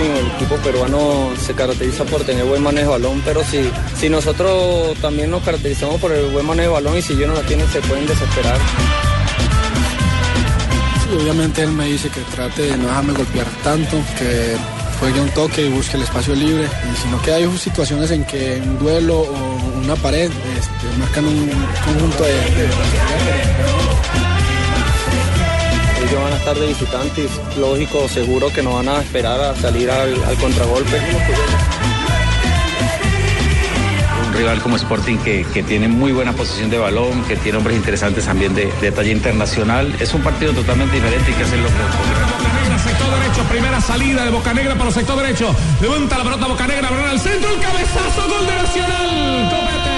El equipo peruano se caracteriza por tener buen manejo de balón, pero si, si nosotros también nos caracterizamos por el buen manejo de balón y si ellos no la tienen se pueden desesperar. Obviamente él me dice que trate de no dejarme golpear tanto, que juegue un toque y busque el espacio libre. Y si no que hay situaciones en que un duelo o una pared este, marcan un conjunto de, de Van a estar de visitantes, lógico, seguro que no van a esperar a salir al, al contragolpe. un rival como Sporting que, que tiene muy buena posición de balón, que tiene hombres interesantes también de, de talla internacional. Es un partido totalmente diferente y que hacerlo sector derecho, primera salida de Bocanegra para el sector derecho. Levanta la pelota Bocanegra, balón al centro, el cabezazo, gol de Nacional. Copete.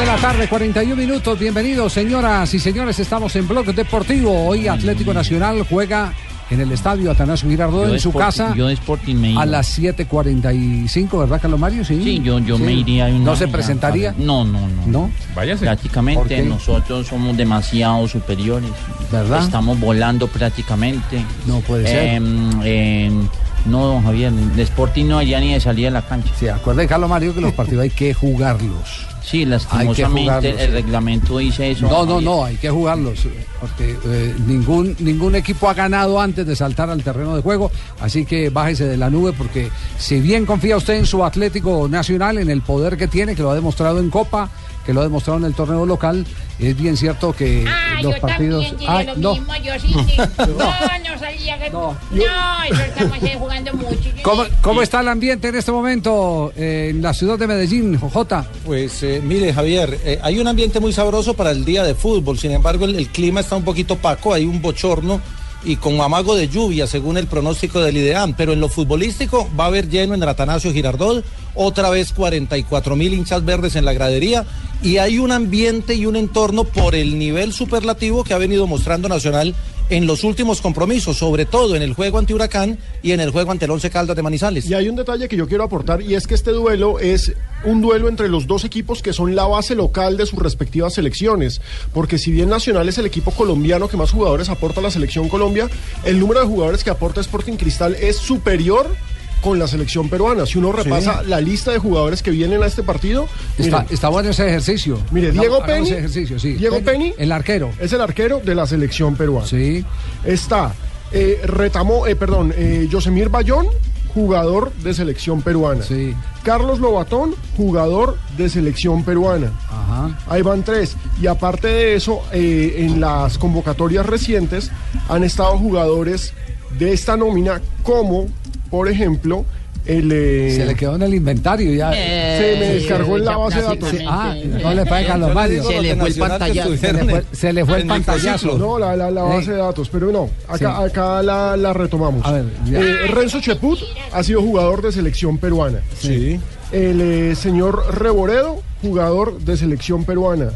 De la tarde, 41 minutos. Bienvenidos, señoras y señores. Estamos en Blog Deportivo. Hoy Atlético Nacional juega en el estadio Atanasio Girardot Yo en su Sporting- casa Yo de Sporting me iba. a las 7:45, ¿verdad, Carlos Mario? Sí, Sí, yo, yo Sí. me iría. una ¿No se presentaría? No, no, no. ¿No? Váyase. ¿Por Prácticamente nosotros somos demasiado superiores. ¿Verdad? Estamos volando prácticamente. No puede ser. Em, em, no, don Javier, de Sporting no haría ni de salir a la cancha. Sí, acuerde, Carlos Mario, que los partidos hay que jugarlos. Sí, lastimosamente el reglamento dice eso. No, no, no, hay que jugarlos, porque eh, ningún, ningún equipo ha ganado antes de saltar al terreno de juego, así que bájese de la nube, porque si bien confía usted en su Atlético Nacional, en el poder que tiene, que lo ha demostrado en Copa, que lo ha demostrado en el torneo local, es bien cierto que Ah, los yo partidos... también Ah, lo no. mismo, yo sí, sí. No, no sabía que... No, No, eso estamos jugando mucho. ¿Cómo, cómo está el ambiente en este momento eh, en la ciudad de Medellín, Jota? Pues eh, mire, Javier, eh, hay un ambiente muy sabroso para el día de fútbol. Sin embargo, el, el clima está un poquito opaco, hay un bochorno y con amago de lluvia, según el pronóstico del IDEAM. Pero en lo futbolístico va a haber lleno en el Atanasio Girardot, otra vez 44 mil hinchas verdes en la gradería y hay un ambiente y un entorno por el nivel superlativo que ha venido mostrando Nacional en los últimos compromisos, sobre todo en el juego ante Huracán y en el juego ante el Once Caldas de Manizales. Y hay un detalle que yo quiero aportar y es que este duelo es un duelo entre los dos equipos que son la base local de sus respectivas selecciones. Porque si bien Nacional es el equipo colombiano que más jugadores aporta a la selección Colombia, el número de jugadores que aporta Sporting Cristal es superior con la selección peruana. Si uno repasa la lista de jugadores que vienen a este partido, Está, miren, está bueno ese ejercicio. Mire, Hagamos- Diego Penny- ese ejercicio, sí. Diego Penny- El arquero. es el arquero de la selección peruana. Sí. Está eh, Retamo, eh, perdón, eh, Yosemir Bayón, jugador de selección peruana. Sí. Carlos Lobatón, jugador de selección peruana. Ajá. Ahí van tres. Y aparte de eso, eh, en las convocatorias recientes han estado jugadores de esta nómina como, por ejemplo, el... eh, Se le quedó en el inventario ya. se me descargó en la base de datos. Ah, no le pague Carlos Mario. Se le fue el pantallazo. Se le fue, se le fue el pantallazo. No, la, la, la base de datos, pero no, acá, Sí. acá la, la retomamos. A ver, ya. Eh, Renzo Cheput ha sido jugador de selección peruana. Sí. El eh, señor Reboredo, jugador de selección peruana.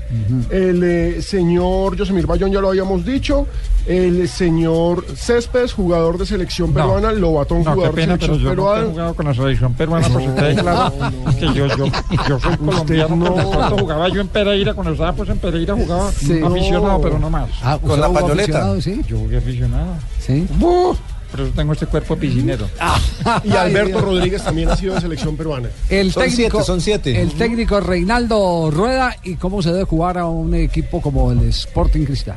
El eh, señor Yosemir Bayón, ya lo habíamos dicho. El señor Céspedes, jugador de selección No. peruana. Lobatón, No, qué jugador pena, de pero selección yo nunca he peruana. jugado con la selección peruana, pues claro, que yo, yo, yo soy colombiano, no. pronto jugaba yo en Pereira, cuando estaba pues en Pereira jugaba Sí. aficionado, No. pero no más. Ah, Con ¿usted la pañoleta. Sí. Yo jugué aficionado. Sí. ¡Buf! Por eso tengo este cuerpo piscinero. Y Alberto Rodríguez también ha sido de selección peruana. El Son técnico, siete, son siete. El técnico Reinaldo Rueda y cómo se debe jugar a un equipo como el Sporting Cristal.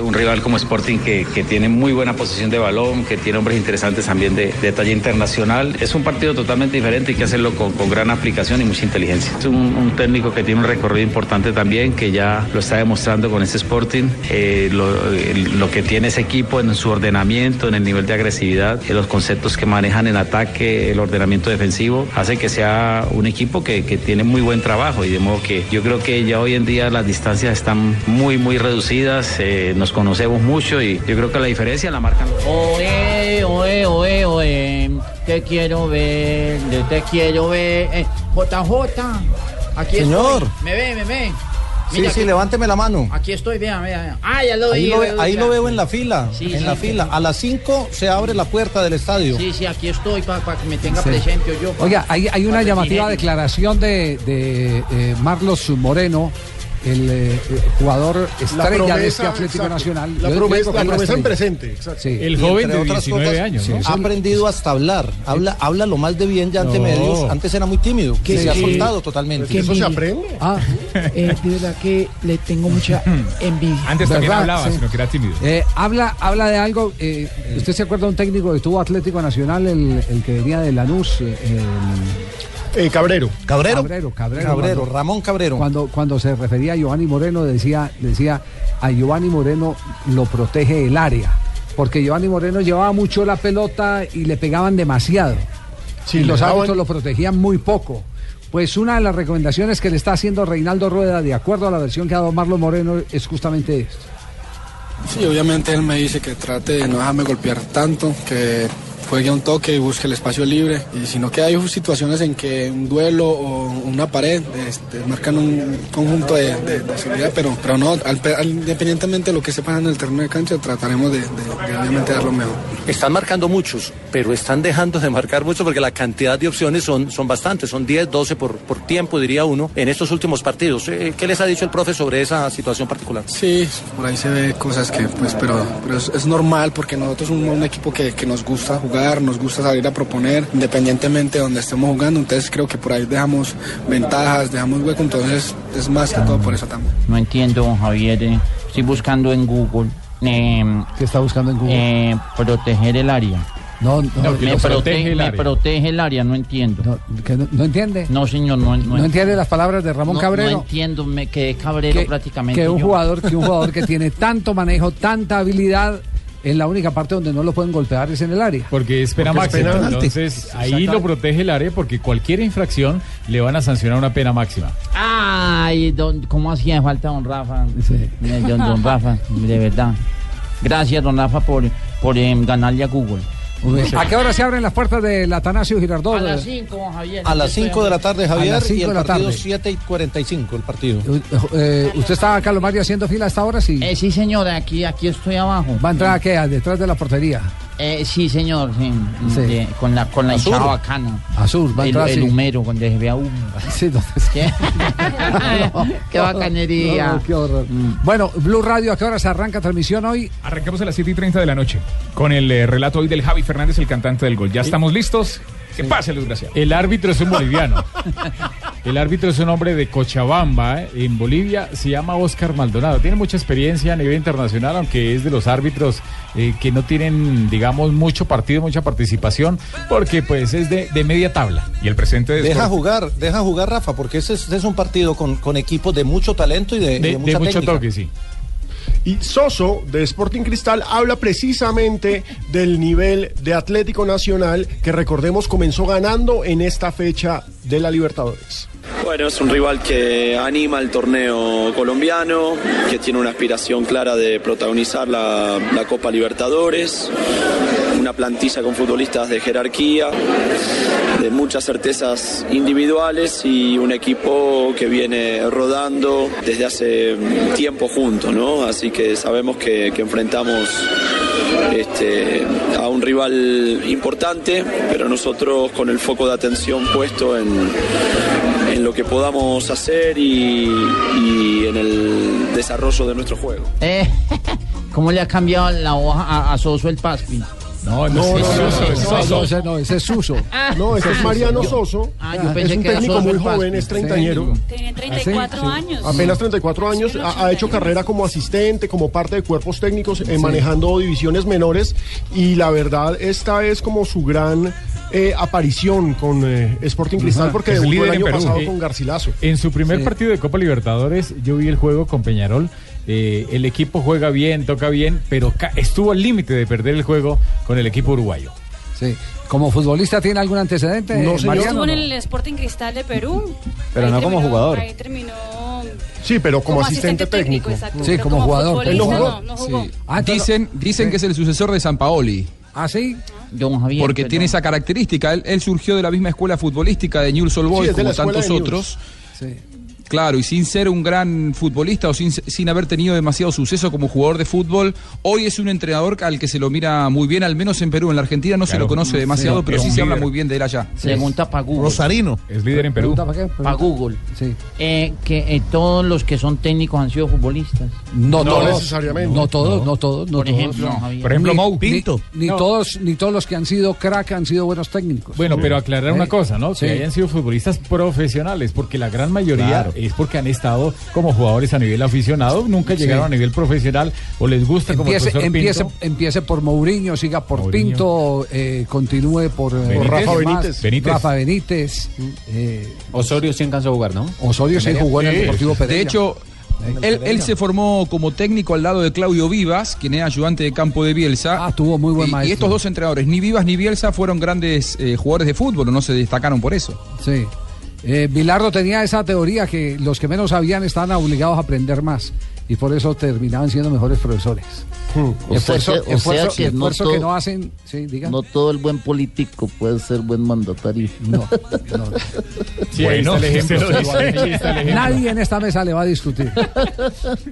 Un rival como Sporting que, que tiene muy buena posición de balón, que tiene hombres interesantes también de, de talla internacional. Es un partido totalmente diferente y que hacerlo con, con gran aplicación y mucha inteligencia. Es un, un técnico que tiene un recorrido importante también, que ya lo está demostrando con este Sporting, eh, lo, lo que tiene ese equipo en su ordenamiento, en el nivel de agresividad, en los conceptos que manejan en ataque, el ordenamiento defensivo, hace que sea un equipo que, que tiene muy buen trabajo y de modo que yo creo que ya hoy en día las distancias están muy, muy reducidas, eh, nos conocemos mucho y yo creo que la diferencia la marcan Oe, oe, oe, oe, te quiero ver, te quiero ver. Eh, JJ, aquí Señor. estoy. Me ve, me ve. Sí, Mira sí, aquí- levánteme la mano. Aquí estoy, vea, vea. vea. Ah, ya lo Ahí vi. lo, ve- ya ahí lo veo en la fila, Sí, en sí, la sí. fila. A las 5 se abre la puerta del estadio. Sí, sí, aquí estoy para que me tenga Sí. presente yo. pa- Oiga, hay, hay una pa' llamativa sentir- declaración de, de, eh, Marlos Moreno, el eh, eh, jugador estrella de este Atlético exacto. Nacional. La Yo promesa, la es promesa en presente. Sí. Y entre otras cosas, Sí, Ha aprendido hasta hablar. Habla, habla lo más de bien ya ante No. medios. Antes era muy tímido. Que se ha soltado totalmente. Que Eso se aprende. Ah, Eh, de verdad que le tengo mucha envidia. Antes también hablaba, Sí. sino que era tímido. eh, habla, habla de algo. eh, ¿Usted se acuerda de un técnico que tuvo Atlético Nacional, el, el que venía de Lanús? eh, el- Eh, Cabrero. Cabrero. Cabrero, Cabrero. Cabrero, cuando- Ramón Cabrero. Cuando, cuando se refería a Giovanni Moreno, decía, decía, a Giovanni Moreno lo protege el área. Porque Giovanni Moreno llevaba mucho la pelota y le pegaban demasiado. Sí, y los daban- árbitros lo protegían muy poco. Pues una de las recomendaciones que le está haciendo Reinaldo Rueda, de acuerdo a la versión que ha dado Marlon Moreno, es justamente esto. Sí, obviamente él me dice que trate de no dejarme golpear tanto, que juegue a un toque y busque el espacio libre. Y sino que hay situaciones en que un duelo o una pared este, marcan un conjunto de, de- de seguridad, pero, pero no, al- al- independientemente de lo que se pasa en el terreno de cancha, trataremos de, de- obviamente dar lo mejor. Están marcando muchos, pero están dejando de marcar muchos porque la cantidad de opciones son, son bastantes, son 10, 12 por, por tiempo, diría uno, en estos últimos partidos. Eh, ¿Qué les ha dicho el profe sobre esa situación particular? Sí, por ahí se ve cosas que, pues, pero, pero es, es normal porque nosotros somos un equipo que, que nos gusta jugar, nos gusta salir a proponer, independientemente de donde estemos jugando. Entonces creo que por ahí dejamos ventajas, dejamos hueco, entonces es más que todo por eso también. No entiendo, Javier. eh, Estoy buscando en Google. Eh, ¿Qué está buscando en Google? eh, proteger el área. No, no, No, me, protege el me área. protege el área, no entiendo. no, que no- no entiende. No, señor, no, no, ¿No entiende las palabras de Ramón no- Cabrero? No entiendo, me quedé cabrero que, prácticamente. que un yo. jugador que un jugador que tiene tanto manejo, tanta habilidad, en la única parte donde no lo pueden golpear es en el área. Porque es pena máxima. Entonces ahí lo protege el área porque cualquier infracción le van a sancionar una pena máxima. Ay, don, ¿cómo hacía falta don Rafa? Sí. Eh, Don, don Rafa, de verdad. Gracias, don Rafa, por, por em, ganarle a Google. ¿A qué hora se abren las puertas del Atanasio Girardot? A las 5, Javier. A las 5 de la tarde, Javier, las cinco y el de la partido tarde. 7 y 45, el partido. Eh, ¿Usted está, Carlos Mario, haciendo fila a esta hora? Sí. Eh, sí, señor, aquí, aquí estoy abajo. ¿Va a entrar a qué? ¿A detrás de la portería? Eh, sí, señor, sí, Sí. de- con la, con la Azul. hinchada bacana. Azul, va a el, entrar el así. humero, cuando se vea humo. Sí, no, ¿Qué? Qué bacanería. no, qué horror. Bueno, Blue Radio, ¿a qué hora se arranca transmisión hoy? Arrancamos a las 7 y 30 de la noche con el eh, relato hoy del Javi Fernández, el cantante del gol. ¿Ya estamos listos? Que pase el desgraciado. El árbitro es un boliviano. El árbitro es un hombre de Cochabamba, eh, en Bolivia. Se llama Oscar Maldonado. Tiene mucha experiencia a nivel internacional, aunque es de los árbitros eh, que no tienen, digamos, mucho partido, mucha participación, porque pues es de, de media tabla. Y el presidente de Deja Sport- jugar, deja jugar, Rafa, porque ese es, ese es un partido con, con equipos de mucho talento y de, y de, de de mucha mucho técnica. toque, sí. Y Soso de Sporting Cristal habla precisamente del nivel de Atlético Nacional que recordemos comenzó ganando en esta fecha de la Libertadores. Bueno, es un rival que anima el torneo colombiano, que tiene una aspiración clara de protagonizar la, Copa Libertadores, una plantilla con futbolistas de jerarquía, de muchas certezas individuales y un equipo que viene rodando desde hace tiempo juntos, ¿no? Así que sabemos que, que enfrentamos este, a un rival importante, pero nosotros con el foco de atención puesto en, en lo que podamos hacer y, y en el desarrollo de nuestro juego. Eh, ¿Cómo le ha cambiado la hoja a, a Soso el Paspi? No, no, no, no, Soso, no, no, no, ese no, ese es Suso. No, este es Mariano Soso. Ah, yo es pensé un técnico muy joven, es treintañero. Tiene 34 años. Apenas 34 años, ha, ha hecho carrera como asistente, como parte de cuerpos técnicos, eh, manejando divisiones menores y la verdad esta es como su gran eh, aparición con eh, Sporting Cristal Ajá. porque Es debutó el año Perú. pasado Eh, con Garcilaso. En su primer Sí. partido de Copa Libertadores, yo vi el juego con Peñarol. Eh, el equipo juega bien, toca bien, pero ca- estuvo al límite de perder el juego con el equipo uruguayo. Sí. ¿Como futbolista tiene algún antecedente? No, señor. Mariano? Estuvo en el Sporting Cristal de Perú. Pero Ahí no como terminó- jugador. Ahí terminó Sí, pero como, asistente, técnico. exacto, Sí, pero como jugador. Él no jugó. No, no jugó. Sí. Ah, dicen dicen que es el sucesor de San Paoli. ¿Ah, sí? Don Javier. Porque tiene esa característica. Él, él surgió de la misma escuela futbolística de Newell's Old Boys, Sí, como tantos otros. Sí. Claro, y sin ser un gran futbolista o sin, sin haber tenido demasiado suceso como jugador de fútbol, hoy es un entrenador al que se lo mira muy bien, al menos en Perú. En la Argentina no se lo conoce demasiado, Sí, pero sí se habla muy bien de él allá. Pregunta para Google. Rosarino. Es líder en Perú. ¿Pregunta para qué? Para Google. Sí. Eh, que eh, todos los que son técnicos han sido futbolistas. No, No todos, necesariamente. No todos, no todos, no Por todos. ejemplo, No. Por ejemplo, Ni- Mou. ni- Pinto. Ni, No. todos, ni todos los que han sido crack han sido buenos técnicos. Bueno, pero aclarar una cosa, ¿no? sí. Que hayan sido futbolistas profesionales, porque la gran mayoría Claro. Es porque han estado como jugadores a nivel aficionado, nunca llegaron a nivel profesional o les gusta como el Empiece, profesor empiece, Pinto. empiece por Mourinho, siga por Mourinho. Pinto, eh, continúe por, eh. Rafa. Benítez. Benítez. Rafa Benítez. eh, Osorio sí alcanzó a jugar, ¿no? Osorio se jugó en el Deportivo Pereira. De hecho, él, él se formó como técnico al lado de Claudio Vivas, quien era ayudante de campo de Bielsa. Ah, tuvo muy buen y, y maestro. estos dos entrenadores, ni Vivas ni Bielsa, fueron grandes eh, jugadores de fútbol, o no se destacaron por eso. Sí. Eh, Bilardo tenía esa teoría que los que menos sabían estaban obligados a aprender más y por eso terminaban siendo mejores profesores. O sea esfuerzo que- o sea esfuerzo- que no esfuerzo que todo- no hacen. Sí, diga. No todo el buen político puede ser buen mandatario. No, Sí, ahí está el ejemplo. Bueno, sí, ahí está el ejemplo. Nadie en esta mesa le va a discutir.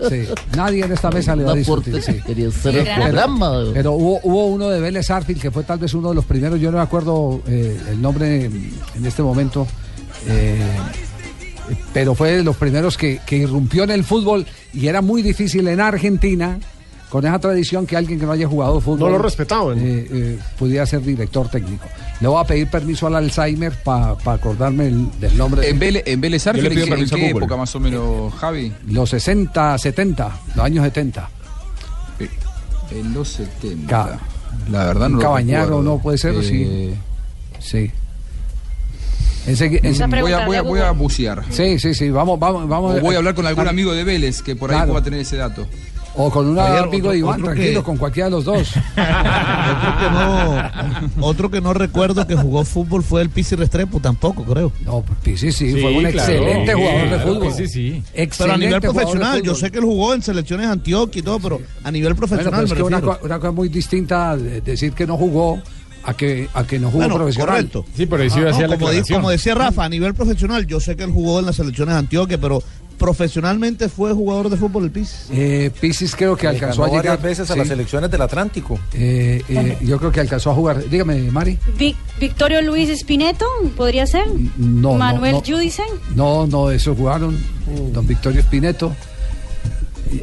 Sí, nadie en esta mesa le va a discutir. sí. Pero- programa. Pero hubo, hubo uno de Vélez Arfield que fue tal vez uno de los primeros, yo no me acuerdo eh, el nombre en, en este momento, eh, pero fue de los primeros que, que irrumpió en el fútbol y era muy difícil en Argentina, con esa tradición que alguien que no haya jugado fútbol. No lo respetaban. eh, eh, pudiera ser director técnico. Le voy a pedir permiso al Alzheimer para acordarme el- del nombre. En Vélez, en Vélez pido ¿en qué, época más o menos, Javi? Los 60, 70, los años 70. En los 70. Ca- La verdad no lo Cabañaro, recuerdo. no puede ser, ¿o sí. Eh, Sí. Ese- ese- voy, a, voy, a, voy a bucear. Sí, sí, sí, vamos, vamos, vamos. O voy a hablar con algún amigo de Vélez que por ahí Claro. pueda tener ese dato. O con un amigo otro- de Iván, tranquilo, que- con cualquiera de los dos. Otro que no, otro que no recuerdo que jugó fútbol fue el Pisi Restrepo, tampoco creo. No, Pisi sí, Sí, fue un claro, excelente sí, jugador de fútbol. sí, sí. Excelente Pero a nivel profesional, yo sé que él jugó en selecciones de Antioquia y todo, pero a nivel Bueno, profesional pero es me que una, una cosa muy distinta de decir que no jugó a que, a que no jugó Bueno, profesional. correcto. Sí, por eso Ah, iba a no, la como, di- aclaración. como decía Rafa, a nivel profesional, yo sé que él jugó en las selecciones de Antioquia, pero profesionalmente fue jugador de fútbol el Pis. Eh, Pisis creo que alcanzó a llegar. varias veces a las selecciones del Atlántico. Eh, eh, yo creo que alcanzó a jugar. Dígame, Mari. Vic- Victorio Luis Espineto, ¿podría ser? No, Manuel no, no. Judicen, No, no, eso jugaron. Don Victorio Espineto.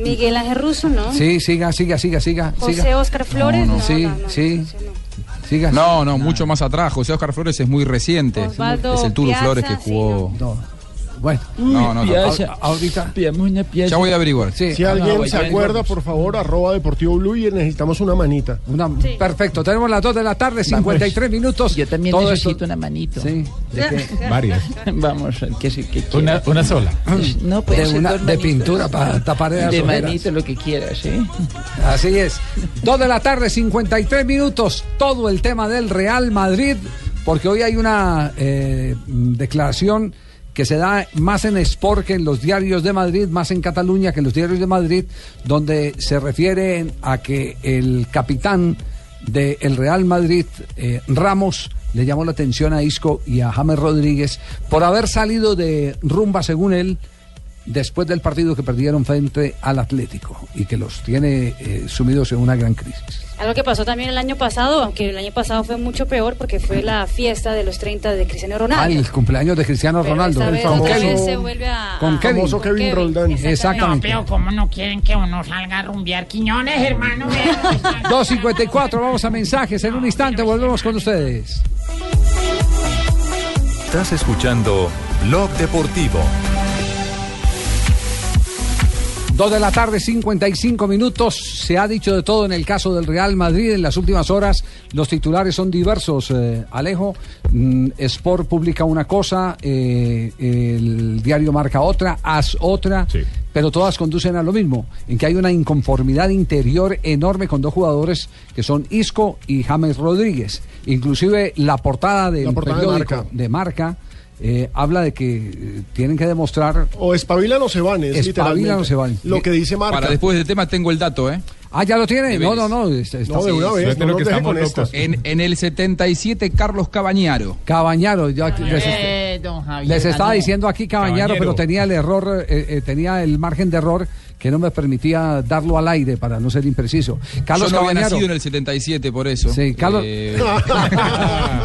Miguel Ángel Russo, ¿no? Sí, siga, siga, siga, siga. José siga. Oscar Flores, No, no, no. Sí, no, no, sí. No. No, no, mucho más atrás. José Oscar Flores es muy reciente. Osvaldo es el Turu Flores que sí, jugó. No. Bueno. No, no, no. Piazza. A- ahorita. Pidamos una pieza. Ya voy a averiguar. Sí. Si ah, alguien no, se acuerda, por favor, arroba Deportivo Blue y necesitamos una manita. Una- Perfecto, tenemos las 2 de la tarde, 53 minutos. Yo también Todo necesito esto- una manito. Sí. ¿De? Varias. Vamos, que sí, que Una, sola. No, puede De una- de pintura para tapar De ojeras. manito, lo que quieras, ¿eh? Así es. 2 de la tarde, 53 minutos. Todo el tema del Real Madrid, porque hoy hay una eh, declaración que se da más en Sport que en los diarios de Madrid, más en Cataluña que en los diarios de Madrid, donde se refiere a que el capitán del Real Madrid, eh, Ramos, le llamó la atención a Isco y a James Rodríguez por haber salido de rumba, según él, después del partido que perdieron frente al Atlético y que los tiene eh, sumidos en una gran crisis. Algo que pasó también el año pasado, aunque el año pasado fue mucho peor porque fue la fiesta de los 30 de Cristiano Ah, Ronaldo. el cumpleaños de Cristiano Pero Ronaldo. esta vez Con otra Kevin. vez se vuelve a... Con a- Kevin. Famoso Kevin Roldán. Exactamente. pero ¿cómo no quieren que uno salga a rumbear Quiñones, hermano? Vean, 2.54, vamos a mensajes. En un instante volvemos con ustedes. Estás escuchando Blog Deportivo. 2 de la tarde, 55 minutos. Se ha dicho de todo en el caso del Real Madrid. En las últimas horas los titulares son diversos. eh, Alejo, mm, Sport publica una cosa, eh, el diario marca otra, As otra, pero todas conducen a lo mismo, en que hay una inconformidad interior enorme con dos jugadores que son Isco y James Rodríguez. Inclusive la portada del La portada de Marca. de Marca eh, habla de que eh, tienen que demostrar O espabilan o se van, es Espabilan o se van. Lo que dice Marca. Para después del tema tengo el dato, ¿eh? Ah, ya lo tiene. No, no, no. está- está- No, de una Sí, vez, suerte no lo nos que deje estamos con locos. estas. En, en el 77, Carlos Cabañaro. Cabañaro, ya les, Eh, don Javier, les estaba no. diciendo aquí Cabañaro, Cabañero. pero tenía el error, eh, eh, tenía el margen de error que no me permitía darlo al aire para no ser impreciso. Carlos Yo no había nacido en el 77, por eso. Sí, Carlos- Eh,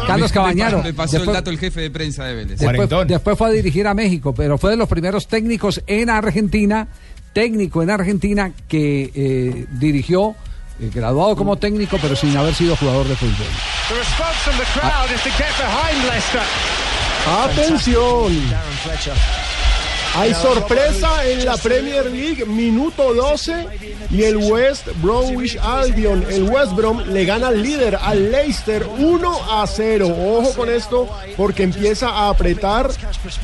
Carlos Cabañaro. Me pasó Después- el dato el jefe de prensa de Vélez. Después, después fue a dirigir a México, pero fue de los primeros técnicos en Argentina, técnico en Argentina que eh, dirigió, eh, graduado como técnico, pero sin haber sido jugador de fútbol. The response from the crowd is to get behind Leicester. Atención. Hay sorpresa en la Premier League, minuto 12 y el West Bromwich Albion, el West Brom le gana al líder, al Leicester 1 a 0. Ojo con esto porque empieza a apretar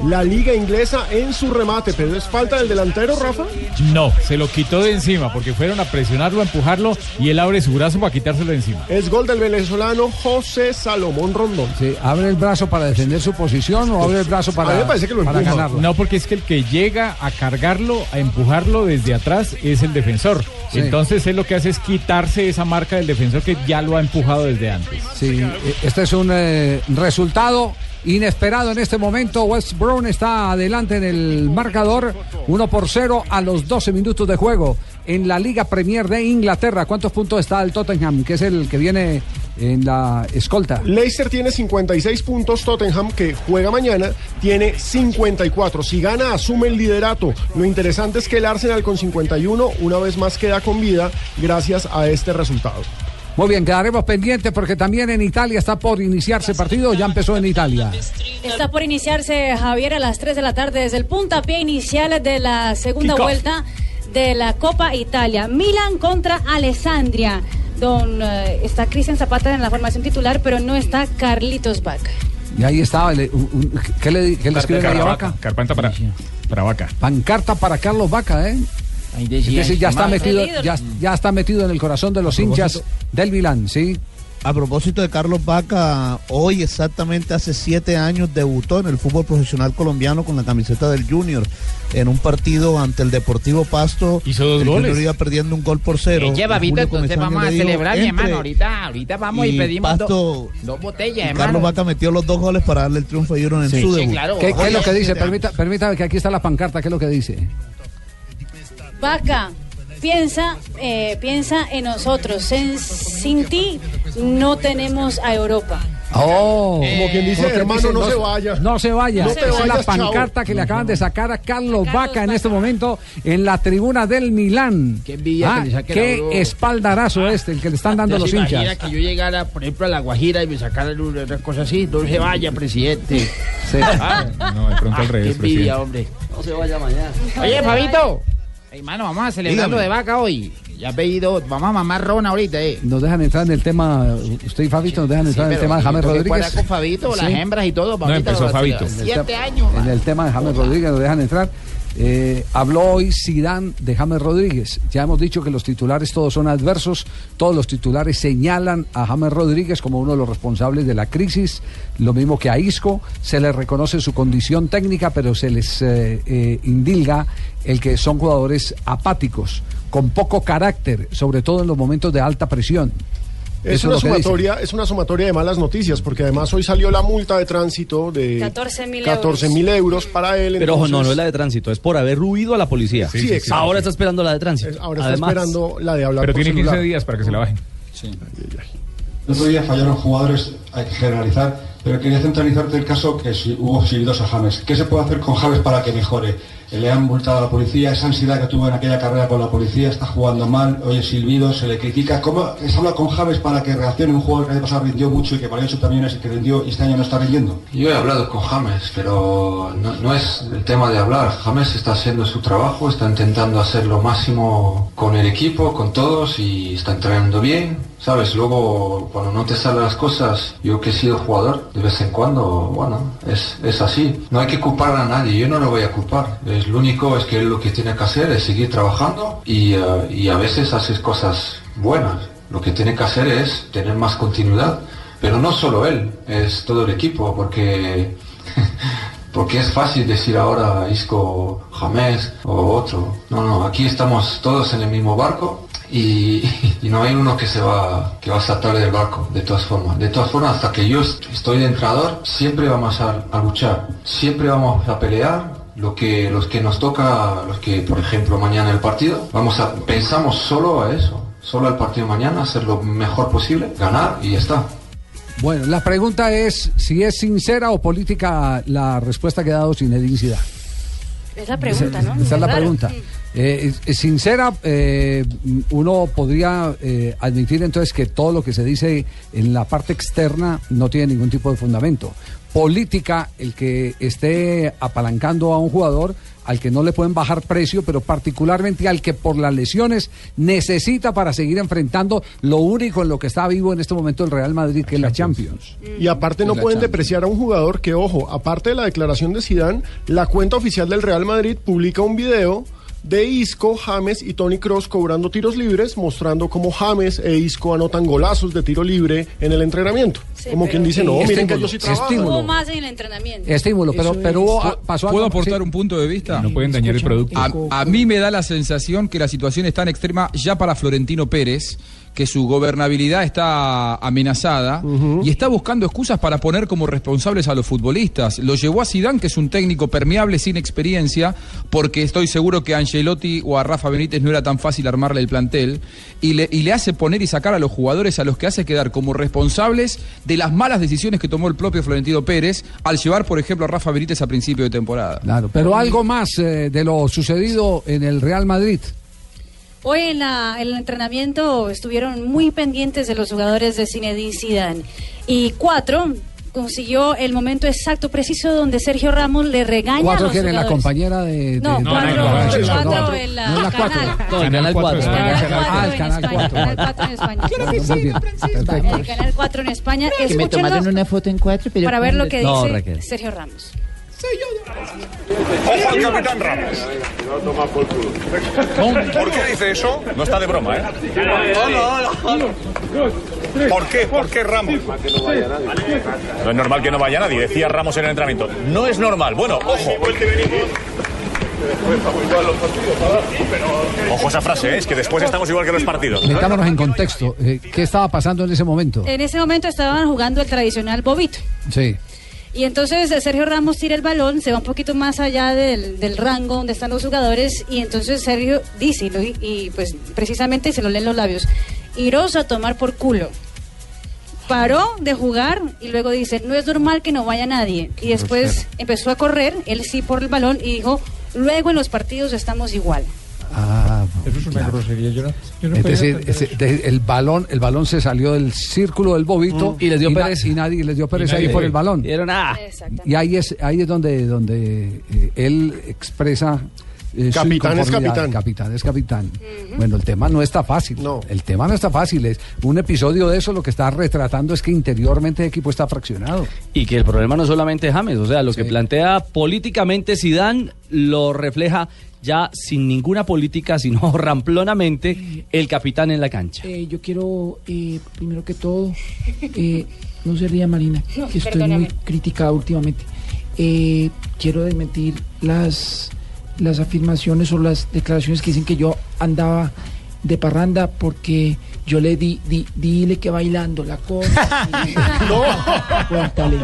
la liga inglesa en su remate, pero es falta del delantero, Rafa. No, se lo quitó de encima porque fueron a presionarlo, a empujarlo y él abre su brazo para quitárselo de encima. Es gol del venezolano José Salomón Rondón. Sí, ¿Abre el brazo para defender su posición o abre el brazo para, A mí me parece que lo para empuja. ganarlo? No, porque es que el que llega a cargarlo, a empujarlo desde atrás es el defensor. Sí. Entonces él lo que hace es quitarse esa marca del defensor que ya lo ha empujado desde antes. Sí, eh, este es un eh, resultado inesperado en este momento. West Brom está adelante en el marcador, 1 por 0 a los 12 minutos de juego en la Liga Premier de Inglaterra. ¿Cuántos puntos está el Tottenham, que es el que viene en la escolta? Leicester tiene 56 puntos, Tottenham, que juega mañana, tiene 54. Si gana, asume el liderato. Lo interesante es que el Arsenal con 51 una vez más queda con vida gracias a este resultado. Muy bien, quedaremos pendientes porque también en Italia está por iniciarse partido, ya empezó en Italia. Está por iniciarse, Javier, a las 3 de la tarde desde el puntapié inicial de la segunda vuelta de la Copa Italia. Milan contra Alessandria. Don, eh, está Cristian Zapata en la formación titular, pero no está Carlitos Vaca. Y ahí estaba, le- un- un- ¿qué le, qué le escriben ahí a Vaca? Carpanta para, para Vaca. Pancarta para Carlos Vaca, ¿eh? Ahí Es decir, ya está metido, ya, ya está metido en el corazón de los hinchas del Milán, ¿sí? A propósito de Carlos Vaca, hoy exactamente hace siete años debutó en el fútbol profesional colombiano con la camiseta del Junior en un partido ante el Deportivo Pasto. Hizo dos el goles. Junior iba perdiendo un gol por cero. Eche, Julio entonces vamos a celebrar, mi hermano. Ahorita, ahorita vamos y, Y pedimos do- Pasto- dos botellas, hermano. Carlos Vaca metió los dos goles para darle el triunfo a Junior en Sí. su Sí, debut. claro. ¿Qué, qué es lo que dice? Permita, permítame que aquí está la pancarta, ¿qué es lo que dice? Vaca, piensa, eh, piensa en nosotros. En- sin ti no tenemos a Europa. Oh, Como quien dice, Como hermano, dice, no se vaya. No se vaya. No Esa es la chao. pancarta que le acaban de sacar a Carlos Carlos Vaca en este momento en la tribuna del Milán. Qué envidia Ah, que qué espaldarazo este, el que le están dando ¿Usted los hinchas. que yo llegara, por ejemplo, a La Guajira y me sacaran una, una cosa así? No se vaya, presidente. Sí. Ah, No, de pronto al qué revés, envidia, presidente. hombre. No se vaya mañana. Oye, Fabito. Hermano, vamos a celebrar Dígame. lo de Vaca hoy. Ya ha pedido, vamos a mamar ron ahorita, eh. Nos dejan entrar en el tema, usted y Fabito nos dejan entrar en el tema de James Rodríguez. con Fabito, las Sí. hembras y todo. No, empezó Fabito. Siete años. En el tema de James Rodríguez nos dejan entrar. Eh, habló hoy Sidán de James Rodríguez. Ya hemos dicho que los titulares todos son adversos. Todos los titulares señalan a James Rodríguez como uno de los responsables de la crisis. Lo mismo que a Isco. Se le reconoce su condición técnica, pero se les eh, eh, indilga el que son jugadores apáticos, con poco carácter, sobre todo en los momentos de alta presión. Es Eso una, es sumatoria, es una sumatoria de malas noticias, porque además hoy salió la multa de tránsito de 14.000 14 mil euros para él. Pero ojo, no, no es la de tránsito, es por haber huido a la policía. Sí, sí, exacto. Ahora está esperando la de tránsito. Ahora está Además- esperando la de hablar Pero por tiene 15 celular. días para que se la bajen. El otro día fallaron jugadores, hay que generalizar, pero quería centralizarte el caso que si hubo silbidos a James. ¿Qué se puede hacer con James para que mejore? Le han multado a la policía, esa ansiedad que tuvo en aquella carrera con la policía, está jugando mal, oye silbidos, se le critica. ¿Cómo se habla con James para que reaccione un jugador que el año pasado rindió mucho y que valió su también y que rindió y este año no está rindiendo? Yo he hablado con James, pero no, no es el tema de hablar. James está haciendo su trabajo, está intentando hacer lo máximo con el equipo, con todos y está entrenando bien. ¿Sabes? Luego, cuando no te salen las cosas, yo que he sido jugador, de vez en cuando, bueno, es, es así. No hay que culpar a nadie, yo no lo voy a culpar. Es, lo único es que él lo que tiene que hacer es seguir trabajando y, eh, y a veces haces cosas buenas. Lo que tiene que hacer es tener más continuidad. Pero no solo él, es todo el equipo, porque porque es fácil decir ahora Isco, James o otro. No, no, aquí estamos todos en el mismo barco y, no hay uno que se va que va a saltar del barco, de todas formas. De todas formas, hasta que yo est- estoy de entrenador, siempre vamos a, luchar, siempre vamos a pelear. Lo que, los que nos toca, los que, por ejemplo, mañana el partido, vamos a, pensamos solo a eso, solo al partido mañana, hacer lo mejor posible, ganar y ya está. Bueno, la pregunta es si es sincera o política la respuesta que ha dado Zinedine Zidane. Es la pregunta, ¿no? Esa es la Raro. pregunta. Eh, sincera, eh, uno podría eh, admitir entonces que todo lo que se dice en la parte externa no tiene ningún tipo de fundamento. Política, el que esté apalancando a un jugador al que no le pueden bajar precio, pero particularmente al que por las lesiones necesita para seguir enfrentando lo único en lo que está vivo en este momento el Real Madrid, que es la Champions. Y aparte no la pueden Champions. depreciar a un jugador que, ojo, aparte de la declaración de Sidán, la cuenta oficial del Real Madrid publica un video de Isco, James y Tony Cross cobrando tiros libres, mostrando cómo James e Isco anotan golazos de tiro libre en el entrenamiento. Como quien dice, no, miren que yo sí trabajo. Hubo más en el entrenamiento. Estímulo, pero, pero hubo- ah, pasó ¿Puedo algo- aportar sí. un punto de vista? No pueden dañar el producto. A, a mí me da la sensación que la situación es tan extrema ya para Florentino Pérez que su gobernabilidad está amenazada y está buscando excusas para poner como responsables a los futbolistas. Lo llevó a Zidane, que es un técnico permeable sin experiencia, porque estoy seguro que a Ancelotti o a Rafa Benítez no era tan fácil armarle el plantel, y le, y le hace poner y sacar a los jugadores a los que hace quedar como responsables de las malas decisiones que tomó el propio Florentino Pérez al llevar, por ejemplo, a Rafa Benítez a principio de temporada. Claro, pero algo más eh, de lo sucedido en el Real Madrid. Hoy en la- el entrenamiento estuvieron muy pendientes de los jugadores de Zinedine Zidane y cuatro consiguió el momento exacto, preciso donde Sergio Ramos le regaña a Cuatro los que era la jugadores. compañera de. No, cuatro, no, cuatro, cuatro. en la No, la cuatro. canal. Canal cuatro. Canal Ah, cuatro el en canal España, cuatro. canal cuatro en España. Claro que sí, Muy bien. Perfecto. El canal 4 en España. Que me tomaron Escúchenlo una foto en cuatro, pero para ver lo que dice. Sergio Ramos. Ojo al capitán Ramos. ¿Por qué dice eso? No está de broma, ¿eh? ¿Por qué? ¿Por qué Ramos? No es normal que no vaya nadie, decía Ramos en el entrenamiento. No es normal. Bueno, ojo. Ojo esa frase, ¿eh? es que después estamos igual que los partidos. Metámonos en contexto. eh, ¿Qué estaba pasando en ese momento? En ese momento estaban jugando el tradicional bobito. Sí. Y entonces Sergio Ramos tira el balón, se va un poquito más allá del, del rango donde están los jugadores y entonces Sergio dice, y, y, pues precisamente se lo leen los labios, iros a tomar por culo. Paró de jugar y luego dice, no es normal que no vaya nadie. Y después empezó a correr, él sí por el balón y dijo, luego en los partidos estamos igual. Ah, Eso es una grosería. Yo no, yo no es decir, de- el balón, el balón se salió del círculo del bobito Mm. Y les dio pereza. y nadie les dio pereza ahí por el balón. Dieron, ah. Y ahí es ahí es donde donde eh, él expresa eh, Capitán es capitán. Capitán es capitán. Bueno, el tema no está fácil. El tema no está fácil. Es un episodio de eso lo que está retratando es que interiormente el equipo está fraccionado. Y que el problema no solamente es James, o sea, lo que plantea políticamente Zidane lo refleja ya sin ninguna política, sino ramplonamente el capitán en la cancha. Eh, yo quiero, eh, primero que todo, eh, no se ría Marina, No, que estoy perdóname. muy criticada últimamente. Eh, quiero desmentir las, las afirmaciones o las declaraciones que dicen que yo andaba de parranda porque yo le di, di dile que bailando la cosa. no. Cuéntale.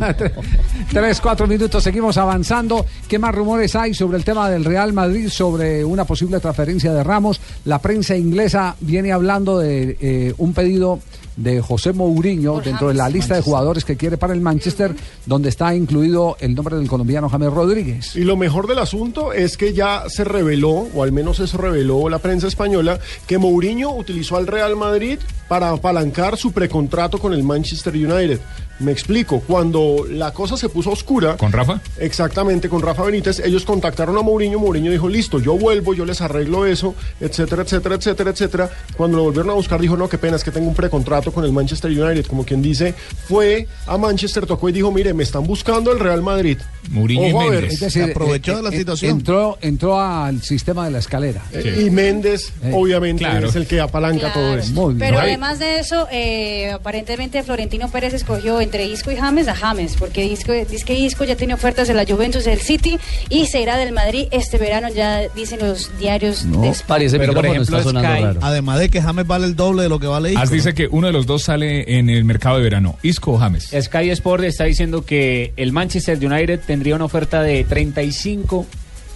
Tres, cuatro minutos, seguimos avanzando. ¿Qué más rumores hay sobre el tema del Real Madrid, sobre una posible transferencia de Ramos? La prensa inglesa viene hablando de eh, un pedido de José Mourinho dentro de la lista de jugadores que quiere para el Manchester, donde está incluido el nombre del colombiano James Rodríguez. Y lo mejor del asunto es que ya se reveló, o al menos eso reveló la prensa española, que Mourinho utilizó al Real Madrid para apalancar su precontrato con el Manchester United. Me explico, cuando la cosa se puso oscura... ¿Con Rafa? Exactamente, con Rafa Benítez, ellos contactaron a Mourinho, Mourinho dijo, listo, yo vuelvo, yo les arreglo eso, etcétera, etcétera, etcétera, etcétera. Cuando lo volvieron a buscar dijo, no, qué pena, es que tengo un precontrato con el Manchester United, como quien dice, fue a Manchester, tocó y dijo, mire, me están buscando el Real Madrid. Mourinho y Ojo a ver. Méndez. Es decir, aprovechó eh, de la eh, situación. Entró, entró al sistema de la escalera. Eh, Y Méndez, Eh, obviamente, claro. es el que apalanca todo bien. Pero además de eso, eh, aparentemente Florentino Pérez escogió entre Isco y James a James, porque Isco, dice que Isco ya tiene ofertas de la Juventus del City y será del Madrid este verano, ya dicen los diarios de España. Parece Pero, por micrófono ejemplo, está sonando Sky- raro. Además de que James vale el doble de lo que vale Isco. As ¿no? dice que uno de los dos sale en el mercado de verano, Isco o James. Sky Sport está diciendo que el Manchester United tendría una oferta de 35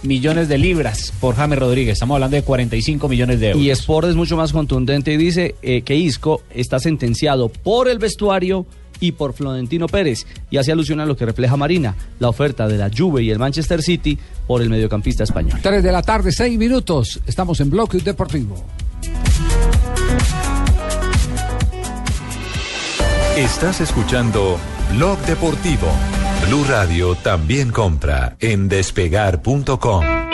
millones de libras por James Rodríguez. Estamos hablando de 45 millones de euros. Y Sport es mucho más contundente y dice eh, que Isco está sentenciado por el vestuario y por Florentino Pérez. Y hace alusión a lo que refleja Marina, la oferta de la Juve y el Manchester City por el mediocampista español. Tres de la tarde, seis minutos. Estamos en Bloque Deportivo. Estás escuchando Blog Deportivo. Blue Radio también compra en despegar.com.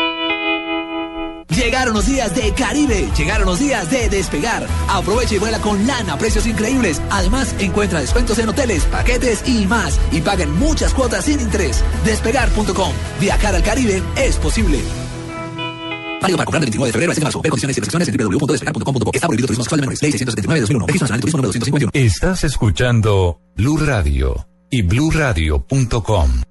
Llegaron los días de Caribe, llegaron los días de despegar. Aprovecha y vuela con lana, precios increíbles. Además, encuentra descuentos en hoteles, paquetes y más. Y paguen muchas cuotas sin interés. Despegar.com. Viajar al Caribe es posible. Válido para comprar del 29 de febrero a 6 de marzo. Ver condiciones y restricciones en www.despegar.com.co. Está prohibido turismo sexual de menores. Ley 679-2001. Registro Nacional de Turismo número 251. Estás escuchando Blue Radio y bluradio.com.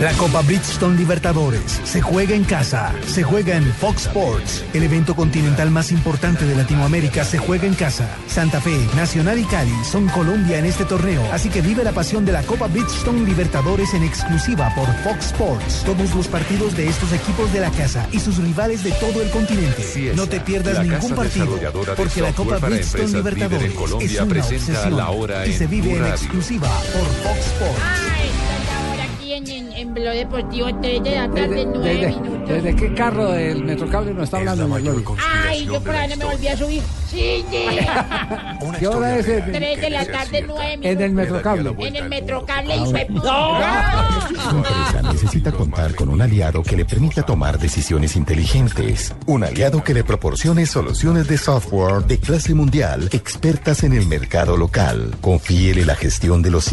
La Copa Bridgestone Libertadores se juega en casa, se juega en Fox Sports. El evento continental más importante de Latinoamérica se juega en casa. Santa Fe, Nacional y Cali son Colombia en este torneo, así que vive la pasión de la Copa Bridgestone Libertadores en exclusiva por Fox Sports. Todos los partidos de estos equipos de la casa y sus rivales de todo el continente. No te pierdas la ningún partido, porque la Copa Bridgestone en Libertadores Colombia es una presenta obsesión la hora y se vive en exclusiva por Fox Sports. Aquí en, en, en Blog Deportivo 3 de la tarde, 9 ¿Desde, minutos. desde qué carro del Metrocable nos está hablando, Gloria? Ay, yo por ahí no me volví a subir. Sí, sí. ¿Qué hora es? En, 3 de la tarde, 9 minutos. en el Metrocable. En el Metrocable, de Su puta. empresa necesita contar con un aliado que le permita tomar decisiones inteligentes. Un aliado que le proporcione soluciones de software de clase mundial, expertas en el mercado local. Confíele la gestión de los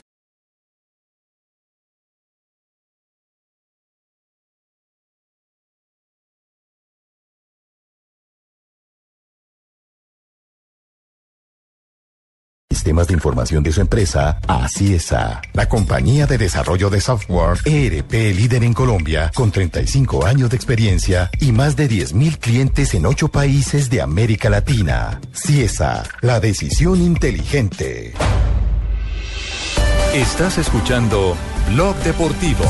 sistemas de información de su empresa a CIESA, la compañía de desarrollo de software ERP líder en Colombia con 35 años de experiencia y más de 10.000 clientes en 8 países de América Latina. CIESA, la decisión inteligente. Estás escuchando Blog Deportivo.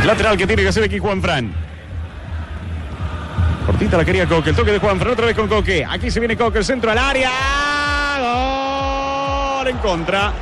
El lateral que tiene que hacer aquí Juan Fran. Cortita la quería Coque. El toque de Juan Fran otra vez con Coque. Aquí se viene Coque, el centro al área. En contra.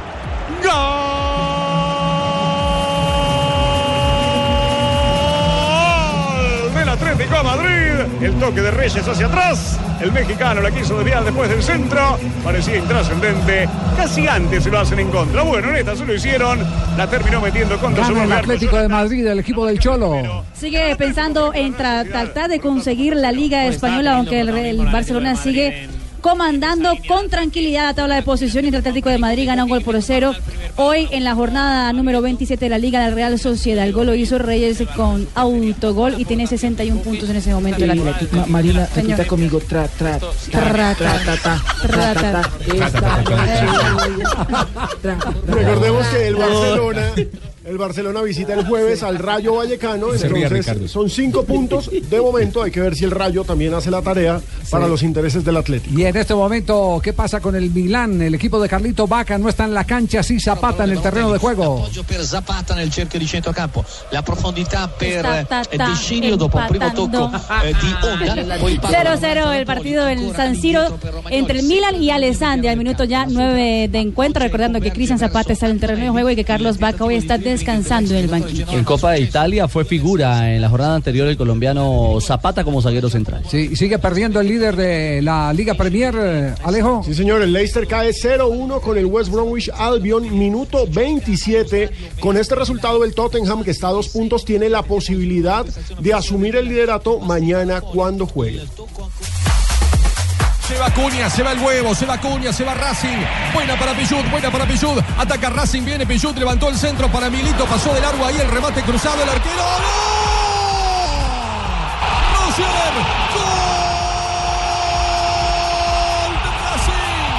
Gol del Atlético de Madrid. El toque de Reyes hacia atrás. El mexicano la quiso desviar después del centro. Parecía intrascendente. Casi antes se lo hacen en contra. Bueno, en esta se lo hicieron. La terminó metiendo contra su Gana el lugar. Atlético de Madrid, el equipo del Cholo. Sigue pensando en tra- tratar de conseguir la Liga Española, aunque el, el Barcelona sigue comandando con tranquilidad la tabla de posición y el Atlético de Madrid gana un gol por cero. Hoy en la jornada número 27 de la Liga, la Real Sociedad, el gol lo hizo Reyes con autogol y tiene 61 puntos en ese momento el Atlético. Ma- Marina, Señor. repita conmigo. Tra, tra, Tra, tra, ta, ta, tra, tra, ta, ta. Recordemos que el Barcelona, el Barcelona visita el jueves al Rayo Vallecano, Se entonces Ricardo. son cinco puntos de momento. Hay que ver si el Rayo también hace la tarea para los intereses del Atlético. Y en este momento, ¿qué pasa con el Milán? El equipo de Carlito Vaca no está en la cancha, sí Zapata en el terreno de juego. per Zapata nel cerchio di centrocampo la profondità per eh, De dopo primo tocco eh, di Onda poi il pallone 0-0 el partido en San Siro entre el Milan y Alessandria al minuto ya 9 de encuentro, recordando que Cristian Zapata está en el terreno de juego y que Carlos Vaca hoy está descansando en el banquillo. En Copa de Italia fue figura en la jornada anterior el colombiano Zapata como zaguero central. Sí, y sigue perdiendo el líder de la Liga Premier, eh, Alejo. Sí, señor, el Leicester cae 0-1 con el West Bromwich Albion, minuto 27. Con este resultado, el Tottenham, que está a dos puntos, tiene la posibilidad de asumir el liderato mañana cuando juegue. Se va Cuña, se va el huevo, se va Cuña, se va Racing. Buena para Pichut, buena para Pichut. Ataca Racing, viene Pichut, levantó el centro para Milito, pasó de largo ahí el remate cruzado, el arquero. ¡Gol! ¡Roger! ¡Gol de Racing!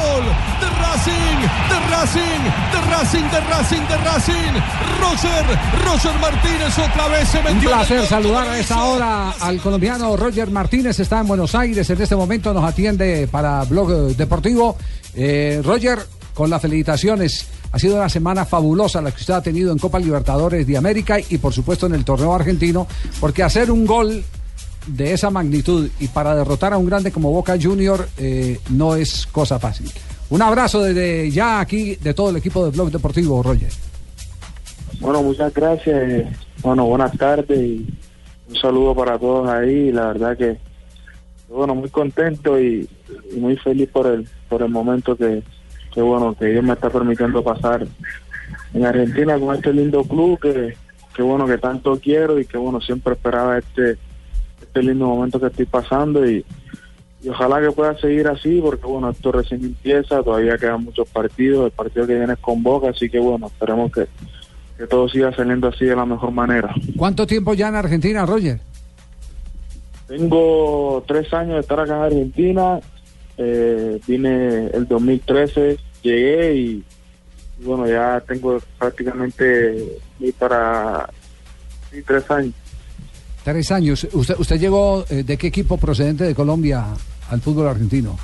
¡Gol de Racing! ¡De Racing! ¡De Racing! ¡De Racing! ¡De Racing! ¡Roger! ¡Roger Martínez otra vez se Un metió! el placer saludar a esta hora al colombiano Roger Martínez, está en Buenos Aires, en este momento nos atiende para Blog Deportivo. Eh, Roger, con las felicitaciones, ha sido una semana fabulosa la que usted ha tenido en Copa Libertadores de América y por supuesto en el torneo argentino, porque hacer un gol de esa magnitud y para derrotar a un grande como Boca Junior eh, no es cosa fácil. Un abrazo desde ya aquí de todo el equipo de Blog Deportivo, Roger. Bueno, muchas gracias. Bueno, buenas tardes y un saludo para todos ahí. La verdad que, bueno, muy contento y, y muy feliz por el por el momento que, que, bueno, que Dios me está permitiendo pasar en Argentina con este lindo club que, que bueno, que tanto quiero y que, bueno, siempre esperaba este, este lindo momento que estoy pasando y, y ojalá que pueda seguir así porque, bueno, esto recién empieza, todavía quedan muchos partidos, el partido que viene es con Boca, así que, bueno, esperemos que que todo siga saliendo así de la mejor manera. ¿Cuánto tiempo ya en Argentina, Roger? Tengo tres años de estar acá en Argentina, eh, vine el 2013, llegué y, y bueno, ya tengo prácticamente y para tres años. Tres años. ¿Usted, usted llegó eh, de qué equipo procedente de Colombia al fútbol argentino?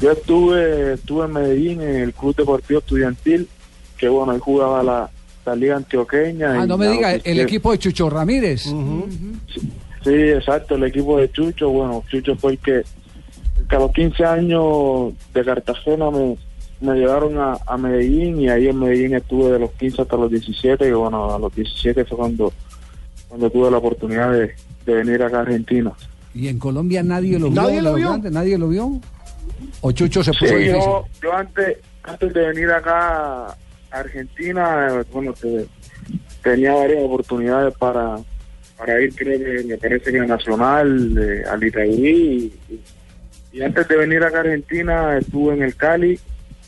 Yo estuve, estuve en Medellín en el Club Deportivo Estudiantil, que bueno, ahí jugaba la, la Liga Antioqueña. Ah, y no me diga, el, equipo de Chucho Ramírez. Sí, exacto, el equipo de Chucho, bueno, Chucho fue el que, el que a los 15 años de Cartagena me, me llevaron a, a Medellín y ahí en Medellín estuve de los 15 hasta los 17 y bueno, a los 17 fue cuando, cuando tuve la oportunidad de, de venir acá a Argentina. Y en Colombia nadie lo vio. ¿Nadie lo vio? grandes, ¿Nadie lo vio? ¿O Chucho se puso Sí, yo, yo antes, antes de venir acá a Argentina, bueno, te- tenía varias oportunidades para, para ir, creo que me parece que a Nacional, eh, al Itaúí, y, y- y antes de venir acá a Argentina estuve en el Cali,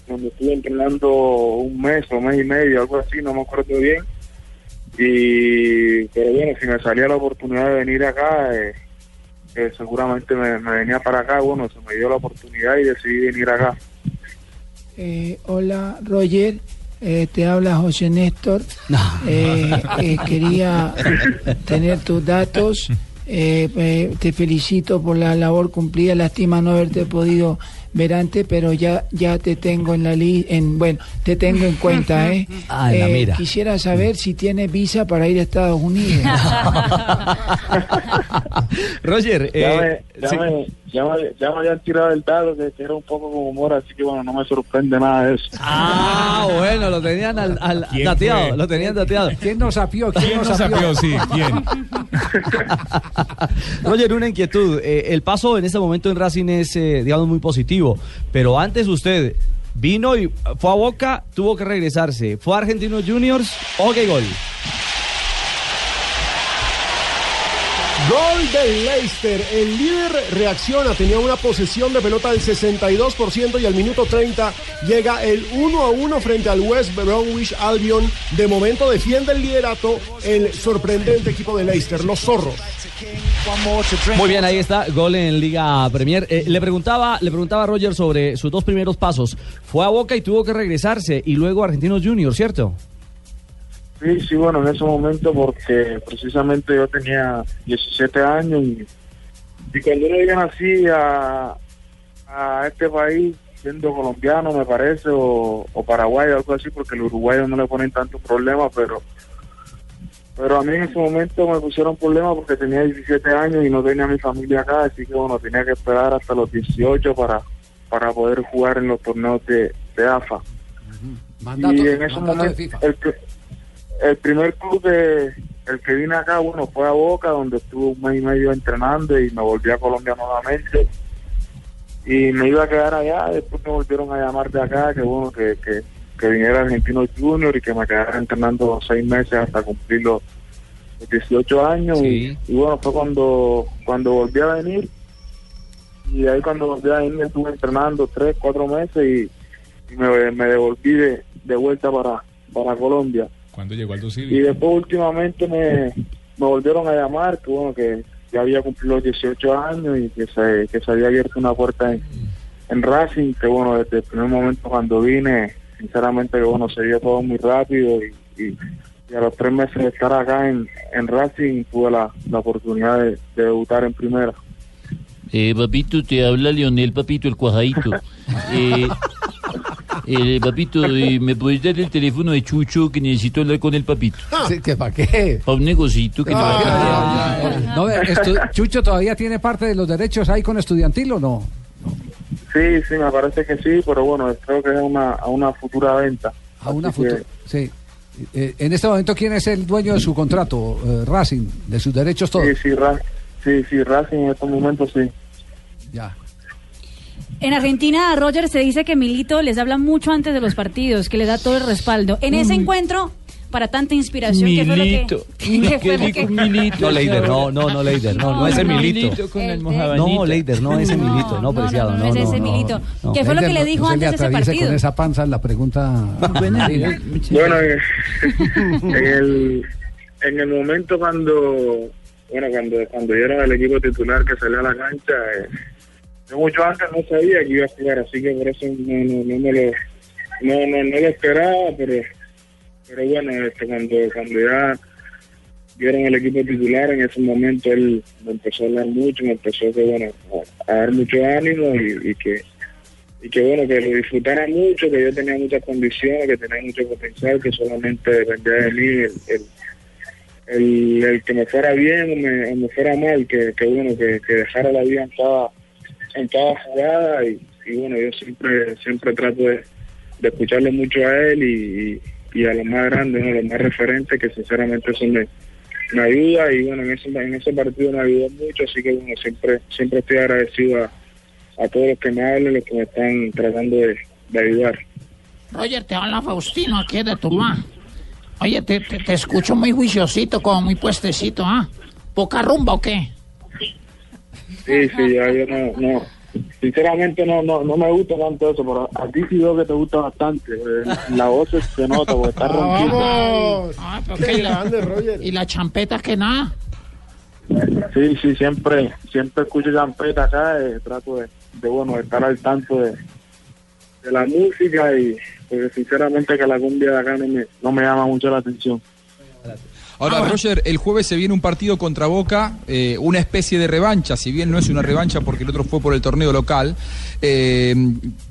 donde estuve entrenando un mes o mes y medio, algo así, no me acuerdo bien. Y, pero bueno, si me salía la oportunidad de venir acá, eh, eh, seguramente me, me venía para acá, bueno, se me dio la oportunidad y decidí venir acá. Eh, hola, Roger. Eh, te habla José Néstor. Eh, eh, quería tener tus datos. Eh, eh, te felicito por la labor cumplida. Lástima no haberte podido ver antes, pero ya ya te tengo en la li en bueno, te tengo en cuenta, ¿eh? Ah, en la Eh, mira. Quisiera saber si tienes visa para ir a Estados Unidos. Roger, eh, sí. dame, ya me, ya me habían tirado el dado que, era un poco con humor, así que bueno, no me sorprende nada de eso. Ah, bueno, lo tenían al, al ¿Quién dateado, fue? lo tenían dateado. ¿Quién nos sapió? ¿Quién nos sapió? Sí, ¿quién? Roger, una inquietud. Eh, el paso en este momento en Racing es, eh, digamos, muy positivo. Pero antes usted vino y fue a Boca, tuvo que regresarse. Fue a Argentinos Juniors, ok, gol. Gol del Leicester. El líder reacciona, tenía una posesión de pelota del 62% y al minuto 30 llega el 1 a 1 frente al West Bromwich Albion. De momento defiende el liderato el sorprendente equipo de Leicester, los zorros. Muy bien, ahí está, gol en Liga Premier. Eh, le preguntaba, le preguntaba a Roger sobre sus dos primeros pasos. Fue a Boca y tuvo que regresarse y luego Argentinos Juniors, ¿cierto? Sí, sí, bueno, en ese momento porque precisamente yo tenía 17 años y, y cuando uno viene así a, a este país, siendo colombiano me parece, o, o paraguayo, algo así, porque los uruguayos no le ponen tanto problema, pero pero a mí en ese momento me pusieron problema porque tenía 17 años y no tenía mi familia acá, así que bueno, tenía que esperar hasta los 18 para, para poder jugar en los torneos de, de AFA. Mandato- y en ese momento, el, el primer club de, el que vine acá, bueno, fue a Boca, donde estuve un mes y medio entrenando y me volví a Colombia nuevamente. Y me iba a quedar allá, después me volvieron a llamar de acá, que bueno, que, que, que viniera Argentino Junior y que me quedara entrenando seis meses hasta cumplir los, los 18 años. Y, y bueno, fue cuando, cuando volví a venir. Y ahí cuando volví a venir estuve entrenando tres, cuatro meses y, y me, me devolví de, de vuelta para, para Colombia. ¿Cuándo llegó Aldo Y Civi? después últimamente me, me volvieron a llamar, que bueno, que ya había cumplido los 18 años y que se, que se había abierto una puerta en, en Racing, que bueno, desde el primer momento cuando vine, sinceramente que bueno, se dio todo muy rápido y, y- y a los tres meses de estar acá en, en Racing tuve la, la oportunidad de, de debutar en primera. Eh, papito, te habla Leonel, papito, el cuajadito. Eh, eh, papito, eh, ¿me puedes dar el teléfono de Chucho que necesito hablar con el papito? Sí, ¿que ¿Para qué? Para un negocito que no va a cambiar. No, estu- Chucho todavía tiene parte de los derechos ahí con estudiantil o no? Sí, sí, me parece que sí, pero bueno, creo que es una, a una futura venta. A una Así que- futura. Sí. Eh, en este momento, ¿quién es el dueño de su contrato? Eh, Racing, de sus derechos todos. Sí, sí, Ra- sí, sí, Racing en estos momentos sí. Ya. En Argentina, Roger se dice que Milito les habla mucho antes de los partidos, que le da todo el respaldo. En ese encuentro, para tanta inspiración, ¿qué fue lo que, Milito. qué fue lo que- No, Leider, no, no, no, Leider, no, no, ese no, Milito. Milito con el No, mojabanito. Leider, no, ese Milito, no, preciado, no, no es no, ese no, Milito. no. ¿Qué fue lo que le dijo no antes de ese partido? con esa panza la pregunta. Bueno, eh, en el, en el momento cuando, bueno, cuando, cuando dieron el equipo titular que salió a la cancha, eh, yo mucho antes no sabía que iba a jugar, así que por eso no, no, no me lo, no, no, no lo esperaba, pero, pero bueno, este, cuando, cuando ya dieron el equipo titular, en ese momento él me empezó a hablar mucho, me empezó que, bueno, a, dar mucho ánimo y, que y que bueno, que lo disfrutara mucho, que yo tenía muchas condiciones, que tenía mucho potencial, que solamente dependía de mí el, el, el- el que me fuera bien o me, me fuera mal, que, que bueno, que, que dejara la vida en cada, en cada jugada y, bueno, yo siempre siempre trato de, de escucharle mucho a él y, y, a los más grandes, ¿no? los más referentes, que sinceramente eso me, me ayuda y bueno, en ese, en ese partido me ayudó mucho, así que bueno, siempre, siempre estoy agradecido a, todos los que me hablan, los que me están tratando de, de ayudar. Roger, te habla Faustino, aquí de Tuluá. Oye, te, te escucho muy juiciosito, como muy puestecito, ¿ah? ¿Poca rumba o qué? Sí, sí, ya yo no, no, sinceramente no, no, no me gusta tanto eso, pero a ti sí veo que te gusta bastante, eh, la voz se- nota porque está ronquita. Ah, pero Qué ¿qué? ¿Y la- grande, ¿Y la champeta que nada? Sí, sí, siempre, siempre escucho champeta acá, eh, trato de, de, bueno, de estar al tanto de, de la música y porque sinceramente que la cumbia de acá no me, no me llama mucho la atención. Ahora, Ah. Roger, el jueves se viene un partido contra Boca, eh, una especie de revancha, si bien no es una revancha porque el otro fue por el torneo local. Eh,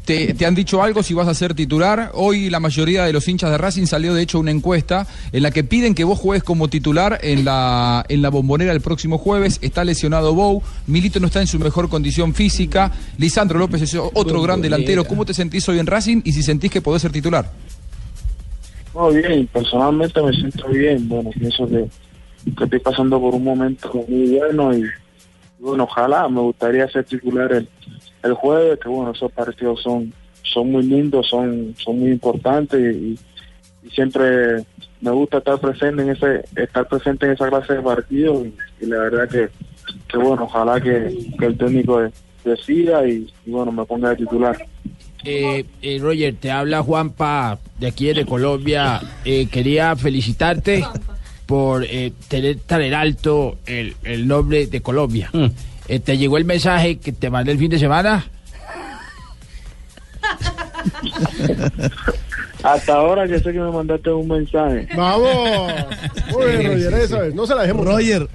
te, te han dicho algo si vas a ser titular? Hoy la mayoría de los hinchas de Racing salió de hecho una encuesta en la que piden que vos juegues como titular en la, en la bombonera el próximo jueves. Está lesionado Bou, Milito no está en su mejor condición física, Lisandro López es otro gran delantero. ¿Cómo te sentís hoy en Racing y si sentís que podés ser titular? Bien, personalmente me siento bien. Bueno, pienso que, que estoy pasando por un momento muy bueno y, bueno, ojalá me gustaría ser titular el, el jueves, que bueno, esos partidos son son muy lindos, son son muy importantes y, siempre me gusta estar presente en ese estar presente en esa clase de partidos y, la verdad que, que bueno, ojalá que, el técnico de- decida y bueno, me ponga de titular. Eh, eh, Roger, te habla Juanpa de aquí de Colombia. Eh, quería felicitarte por eh, tener tan en alto el, el nombre de Colombia. Eh, ¿Te llegó el mensaje que te mandé el fin de semana? Hasta ahora que sé que me mandaste un mensaje. Vamos. Muy bien, Roger, esa vez. No se la dejemos. Roger,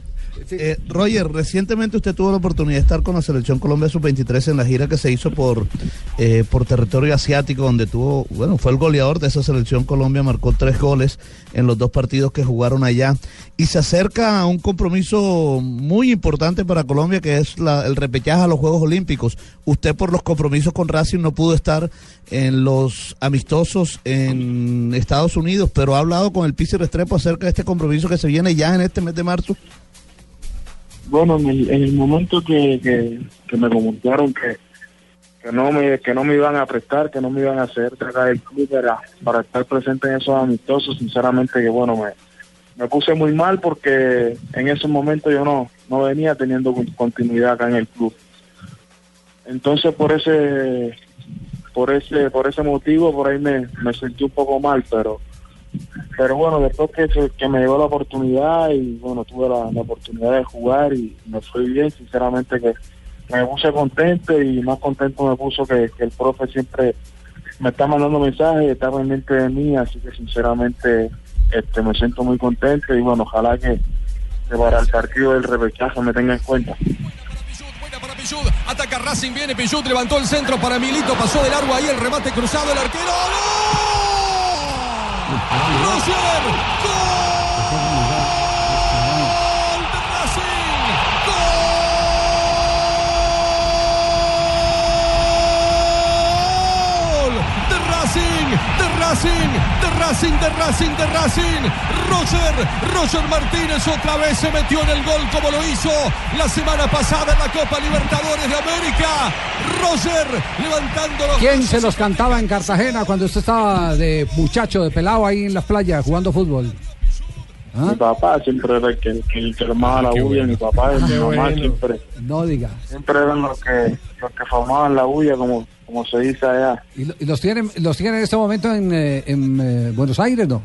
eh, Roger, recientemente usted tuvo la oportunidad de estar con la selección Colombia Sub-23 en la gira que se hizo por, eh, por territorio asiático, donde tuvo, bueno, fue el goleador de esa selección Colombia, marcó tres goles en los dos partidos que jugaron allá. Y se acerca a un compromiso muy importante para Colombia, que es la- el repechaje a los Juegos Olímpicos. Usted por los compromisos con Racing no pudo estar en los amistosos en Estados Unidos, pero ha hablado con el Pizzi Restrepo acerca de este compromiso que se viene ya en este mes de marzo. Bueno, en el, en el momento que, que, me comunicaron que, que no me que no me iban a prestar, que no me iban a hacer acá del club para, para estar presente en esos amistosos, sinceramente que bueno, me, me puse muy mal porque en ese momento yo no, no venía teniendo con- continuidad acá en el club. Entonces por ese por ese por ese motivo por ahí me, me sentí un poco mal, pero pero bueno, después que, se- que me llegó la oportunidad y bueno, tuve la, oportunidad de jugar y me fue bien, sinceramente que me puse contento y más contento me puso que, el profe siempre me está mandando mensajes, está pendiente de mí, así que sinceramente este me siento muy contento y bueno, ojalá que, para el partido del repechaje me tenga en cuenta. Ataca Racing, viene Pichud, levantó el centro para Milito, pasó de largo ahí el remate cruzado, el arquero. ¡Gol! ¡Roger! ¡Gol de! ¡Gol de Racing! ¡De Racing! ¡De Racing! ¡De Racing! ¡De Racing! Roger, Roger Martínez otra vez se metió en el gol como lo hizo la semana pasada en la Copa Libertadores de América. Roger levantando los ¿Quién se los cantaba en Cartagena cuando usted estaba de muchacho, de pelado ahí en las playas jugando fútbol? Mi papá siempre era el que, que, el que armaba la bulla, mi papá y mi mamá bueno. siempre, No diga. siempre eran los que, los que formaban la bulla, como, como se dice allá. ¿Y, lo- y los tienen los tienen en este momento en, eh, en, eh, Buenos Aires, no?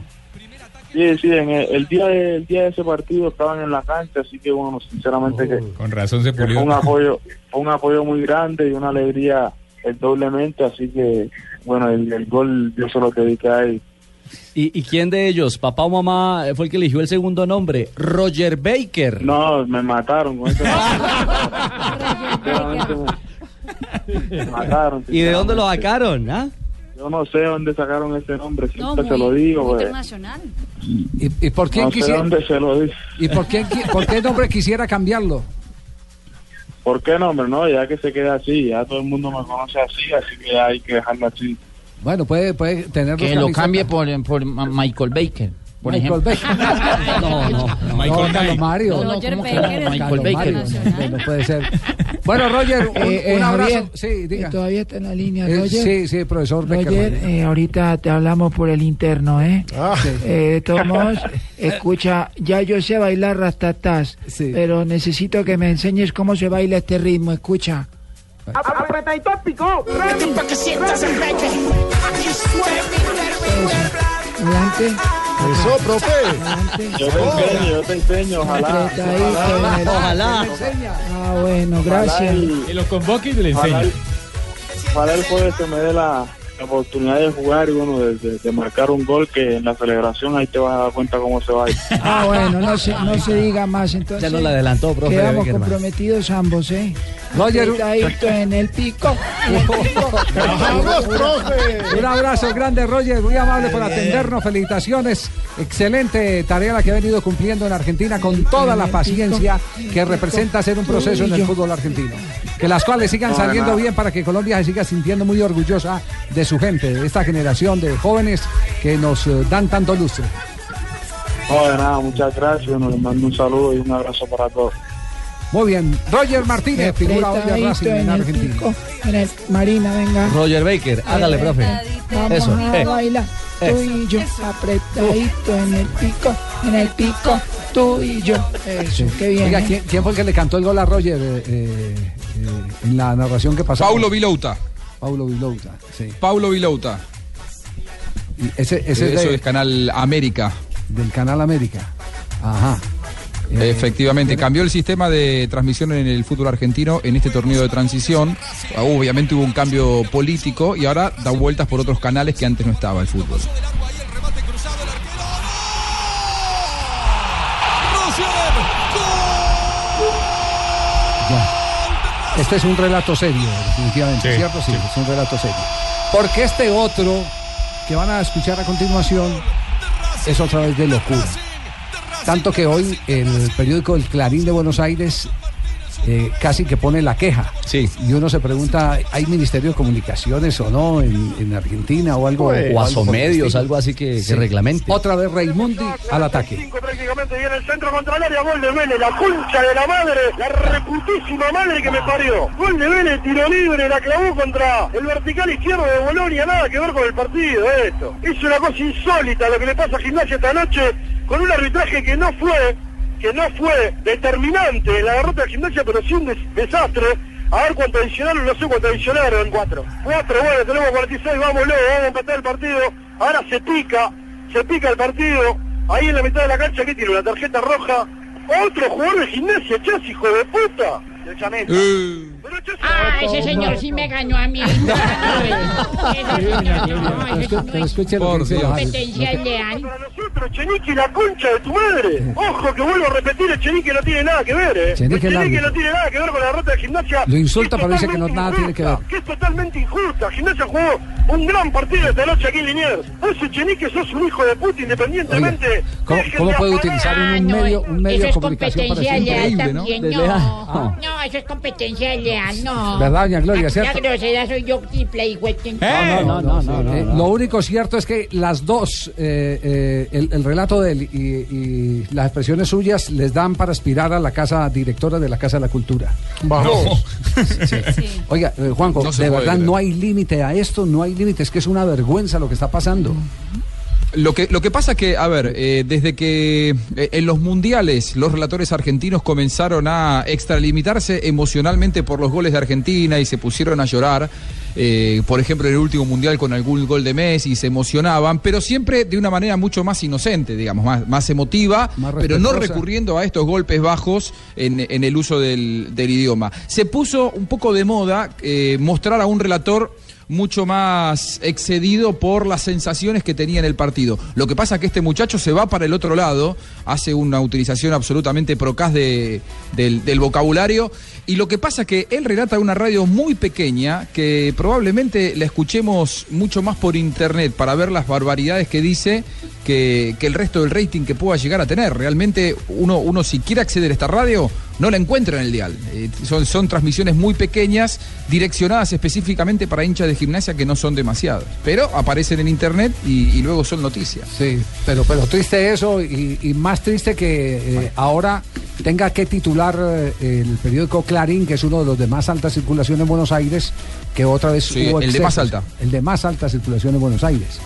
Sí, sí, en el, el día de, el día de ese partido estaban en la cancha, así que bueno, sinceramente que, Con razón se que fue un pulió. apoyo, fue un apoyo muy grande y una alegría el doblemente, así que bueno, el, el gol yo se lo dediqué a él. ¿Y, y quién de ellos, papá o mamá, fue el que eligió el segundo nombre? Roger Baker. No, me mataron con ese Sinceramente me- mataron. ¿Y de dónde lo sacaron? ah? Yo no sé dónde sacaron ese nombre, No, siempre se lo digo. pues. internacional. ¿Y, y por quién No sé quisiera dónde se lo digo. y por quién qui- por qué nombre quisiera cambiarlo? ¿Por qué no, hombre? No, ya que se queda así, ya todo el mundo me conoce así, así que hay que dejarlo así. Bueno, puede puede tener Que lo cambie por, por Michael Baker. Por Michael ejemplo. Baker. No, no, no. No, Carlos Mario. No, no, Roger ¿cómo que Baker Michael Baker. No, no puede ser. Bueno, Roger, un, Eh, eh, un abrazo. Javier, sí, diga. eh, Todavía está en la línea, Eh, Roger. sí, sí, profesor Becker. Roger, eh, ahorita te hablamos por el interno, ¿eh? Eh, de todos modos, escucha, ya yo sé bailar rastatás, pero necesito que me enseñes cómo se baila este ritmo, escucha. Aprieta y tópico. Para que el. Aquí Adelante. Eso, profe. Yo te enseño, yo te enseño, ojalá. Que me- Ojalá. Ah, bueno, gracias. Ojalá y- Y lo convoque y le Ojalá el- Ojalá el jueves se me dé la, oportunidad de jugar y bueno, de, marcar un gol que en la celebración ahí te vas a dar cuenta cómo se va a ir. Ah, bueno, no se, no se diga más entonces. Ya nos la adelantó, profe Quedamos comprometidos ambos, ¿eh? Roger, Apretadito en el pico. en el pico. Un abrazo grande, Roger, muy amable por atendernos. Felicitaciones. Excelente tarea la que ha venido cumpliendo en Argentina con toda la paciencia que representa ser un proceso en el fútbol argentino. Que las cuales sigan No, saliendo bien para que Colombia se siga sintiendo muy orgullosa de su gente, de esta generación de jóvenes que nos eh, dan tanto lustre. No, de nada, muchas gracias. Les mando un saludo y un abrazo para todos. Muy bien, Roger Martínez, figura hoy de Racing en en el Argentina. pico. En el, Marina, venga. Roger Baker, hágale, profe. Vamos Eso. a eh. bailar. Tú Eh. y yo, apretadito en el pico, en el pico, tú y yo. Eso, qué bien. Oiga, ¿eh? ¿quién, quién fue el que le cantó el gol a Roger eh, eh, en la narración que pasó? Paulo Vilouta. Paulo Vilouta, sí. Paulo Vilouta. Ese, ese es Eso de- es Canal América. del Canal América. Ajá. Efectivamente, cambió el sistema de transmisión en el fútbol argentino en este torneo de transición. Obviamente hubo un cambio político y ahora da vueltas por otros canales que antes no estaba el fútbol. Ya. Este es un relato serio, definitivamente, Sí, ¿cierto? Sí, sí. es un relato serio. Porque este otro que van a escuchar a continuación es otra vez de locura. Tanto que hoy el periódico El Clarín de Buenos Aires eh, casi que pone la queja. Sí. Y uno se pregunta, ¿hay Ministerio de Comunicaciones o no en, en Argentina o algo? o algo por el asomedios, estilo? algo así que, que Sí. reglamente. Otra vez Raimundi al ataque. Prácticamente viene el centro contra el área, gol de Vélez, la concha de la madre, la reputísima madre que me parió. Gol de Vélez, tiro libre, la clavó contra el vertical izquierdo de Bolonia, nada que ver con el partido esto. Es una cosa insólita lo que le pasa a Gimnasia esta noche con un arbitraje que no fue, que no fue determinante en la derrota de Gimnasia, pero sí un des- desastre. A ver cuánto adicionaron, no sé cuánto adicionaron. Cuatro. Cuatro, bueno, tenemos 46, vámonos, vamos a empatar el partido. Ahora se pica, se pica el partido. Ahí en la mitad de la cancha, ¿qué tiene? Una tarjeta roja. Otro jugador de gimnasia, Chas, hijo de puta. El Chameta. Ah, ese señor sí me ganó a mí. Pero escuche lo que dice la- competencia leal. Para nosotros, Chenique, la concha de tu madre. Ojo que vuelvo a repetir, el Chenique no tiene nada que ver, eh. Chenique Chenique no tiene nada que ver con la derrota de gimnasia. Lo insulta, pero dice que no- nada tiene que ver. Que es totalmente injusta. Gimnasia jugó un gran partido esta noche aquí en Liniers. Vos, Chenique, sos un hijo de puta independientemente. ¿Cómo, puede utilizar un, Ah, no, medio, un medio de comunicación para ser increíble, ¿no? De no. Ah. No, eso es competencia leal, no. ¿Verdad, doña Gloria, cierto? La grosera soy yo triple y huequín. No, no, no, no, no, eh, Lo único cierto es que las dos, eh, eh, el, el relato de él y, y las expresiones suyas les dan para aspirar a la casa directora de la Casa de la Cultura. Vamos. Oiga, eh, Juanjo, No de verdad no hay límite a esto, no hay límite, es que es una vergüenza lo que está pasando. Lo que, lo que pasa es que, a ver, eh, desde que eh, en los mundiales los relatores argentinos comenzaron a extralimitarse emocionalmente por los goles de Argentina y se pusieron a llorar, eh, por ejemplo, en el último mundial con algún gol de Messi, se emocionaban, pero siempre de una manera mucho más inocente, digamos, más, más emotiva, Más pero no recurriendo a estos golpes bajos en, en el uso del, del idioma. Se puso un poco de moda mostrar a un relator mucho más excedido por las sensaciones que tenía en el partido. Lo que pasa es que este muchacho se va para el otro lado, hace una utilización absolutamente procaz de, del, vocabulario, y lo que pasa es que él relata una radio muy pequeña que probablemente la escuchemos mucho más por internet para ver las barbaridades que dice que, que el resto del rating que pueda llegar a tener. Realmente uno, uno si quiere acceder a esta radio no la encuentra en el dial. Eh, son, son transmisiones muy pequeñas, direccionadas específicamente para hinchas de gimnasia que no son demasiadas. Pero aparecen en internet y, y luego son noticias. Sí, pero, pero triste eso y, y más triste que eh, ahora tenga que titular eh, el periódico Clarín, que es uno de los de más alta circulación en Buenos Aires, que otra vez Sí, hubo el de más alta. El de más alta circulación en Buenos Aires.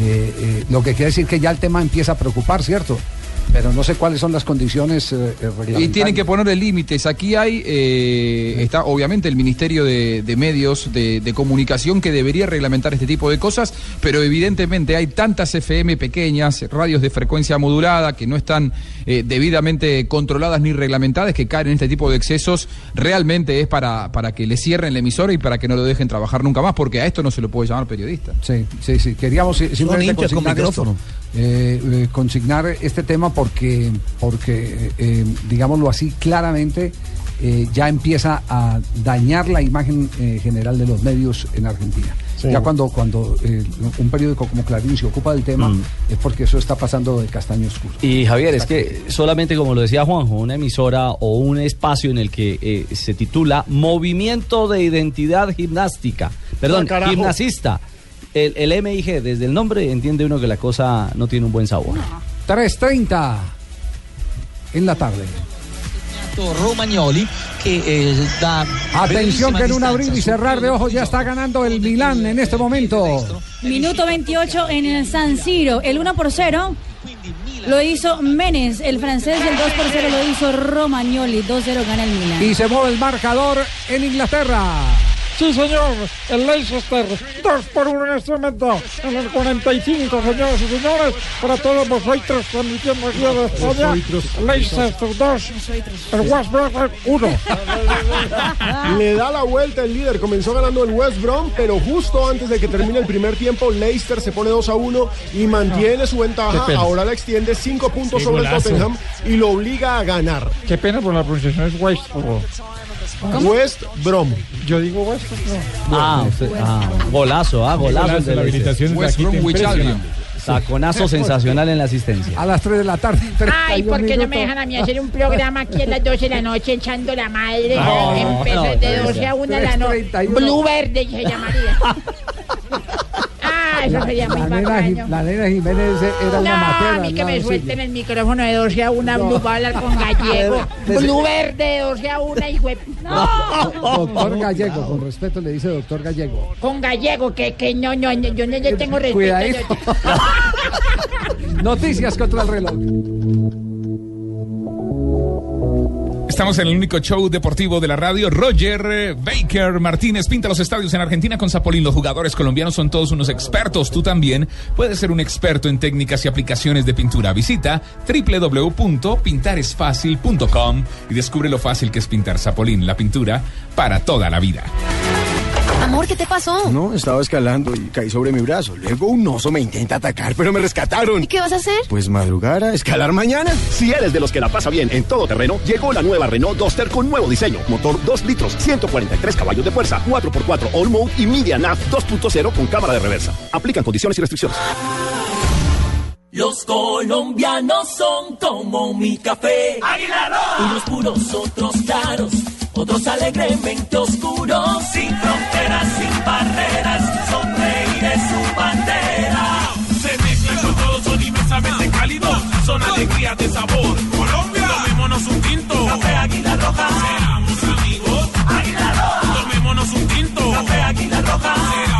Eh, lo que quiere decir que ya el tema empieza a preocupar, ¿cierto? Pero no sé cuáles son las condiciones eh, eh, Y tienen que ponerle límites. Aquí hay, eh, está obviamente el Ministerio de, de Medios de, de Comunicación que debería reglamentar este tipo de cosas, pero evidentemente hay tantas FM pequeñas, radios de frecuencia modulada que no están eh, debidamente controladas ni reglamentadas, que caen en este tipo de excesos. Realmente es para, para que le cierren la emisora y para que no lo dejen trabajar nunca más, porque a esto no se lo puede llamar periodista. Sí, sí, sí. Queríamos simplemente hinchas con consignar esto. micrófono. Consignar este tema porque, porque eh, digámoslo así, claramente eh, ya empieza a dañar la imagen eh, general de los medios en Argentina. Sí. Ya cuando, cuando eh, un periódico como Clarín se ocupa del tema, Mm. es porque eso está pasando de castaño oscuro. Y Javier, es que solamente como lo decía Juanjo, una emisora o un espacio en el que eh, se titula Movimiento de Identidad Gimnástica, perdón, Ah, carajo. gimnasista. El, el MIG, desde el nombre entiende uno que la cosa no tiene un buen sabor. 3.30 en la tarde. Romagnoli che eh, da Atención que en un abrir y cerrar de ojos ya está ganando el Milán en este momento. Minuto 28 en el San Siro. El 1 por 0 lo hizo Menes, el francés. y El 2 por 0 lo hizo Romagnoli. 2-0 gana el Milan. Y se mueve el marcador en Inglaterra. Sí, señor, el Leicester, 2 por 1 en este momento, en el 45, señoras y señores, para todos vosotros transmitiendo aquí de España, Leicester 2, el West Brom 1. Le da la vuelta el líder, comenzó ganando el West Brom, pero justo antes de que termine el primer tiempo, Leicester se pone 2 a 1 y mantiene su ventaja. Ahora la extiende 5 puntos sobre el. Tottenham y lo obliga a ganar. Qué pena por la pronunciación es West. por favor. West Brom. Yo digo West. no. Ah, usted- ah, golazo, ah, golazo. Golazo, la habilitación de West impresionante. Albion. Taconazo sensacional en la asistencia. A las 3 de la tarde. Ay, 31 ¿por qué no me dejan a mí hacer un programa aquí a las 12 de la noche echando la madre? No, Empezar no, de no, 12 a 1 de la noche. 3:31. Blue Verde se llamaría. Ah, eso sería muy La bacano. La nena Jiménez era No, una matera. a mí que me suelten el micrófono de 12 a 1 Blue va a hablar con Gallego. Blue Verde de 12 a 1 y web. Doctor Gallego, con respeto le dice doctor Gallego. Con Gallego, que, que no, no, no, yo no le tengo respeto. Noticias contra el reloj. Estamos en el único show deportivo de la radio. Roger Baker Martínez pinta los estadios en Argentina con Zapolín. Los jugadores colombianos son todos unos expertos. Tú también puedes ser un experto en técnicas y aplicaciones de pintura. Visita www.pintaresfacil.com y descubre lo fácil que es pintar Zapolín, la pintura para toda la vida. Amor, ¿qué te pasó? No, estaba escalando y caí sobre mi brazo. Luego un oso me intenta atacar, pero me rescataron. ¿Y qué vas a hacer? Pues madrugar a escalar mañana. Si eres de los que la pasa bien en todo terreno, llegó la nueva Renault Duster con nuevo diseño. Motor 2 litros, 143 caballos de fuerza, 4x4 All Mode y Media Nav 2.0 con cámara de reversa. Aplican condiciones y restricciones. Los colombianos son como mi café. Unos puros, otros claros, otros alegremente oscuros. Sin fronteras, sin barreras, sonreír es su bandera. Se mezclan con todos, son inmensamente cálidos, son alegrías de sabor. Colombia, tomémonos un tinto. Café Águila Roja. Seamos amigos. Águila Roja. Tomémonos un tinto. Café Águila Roja. Seamos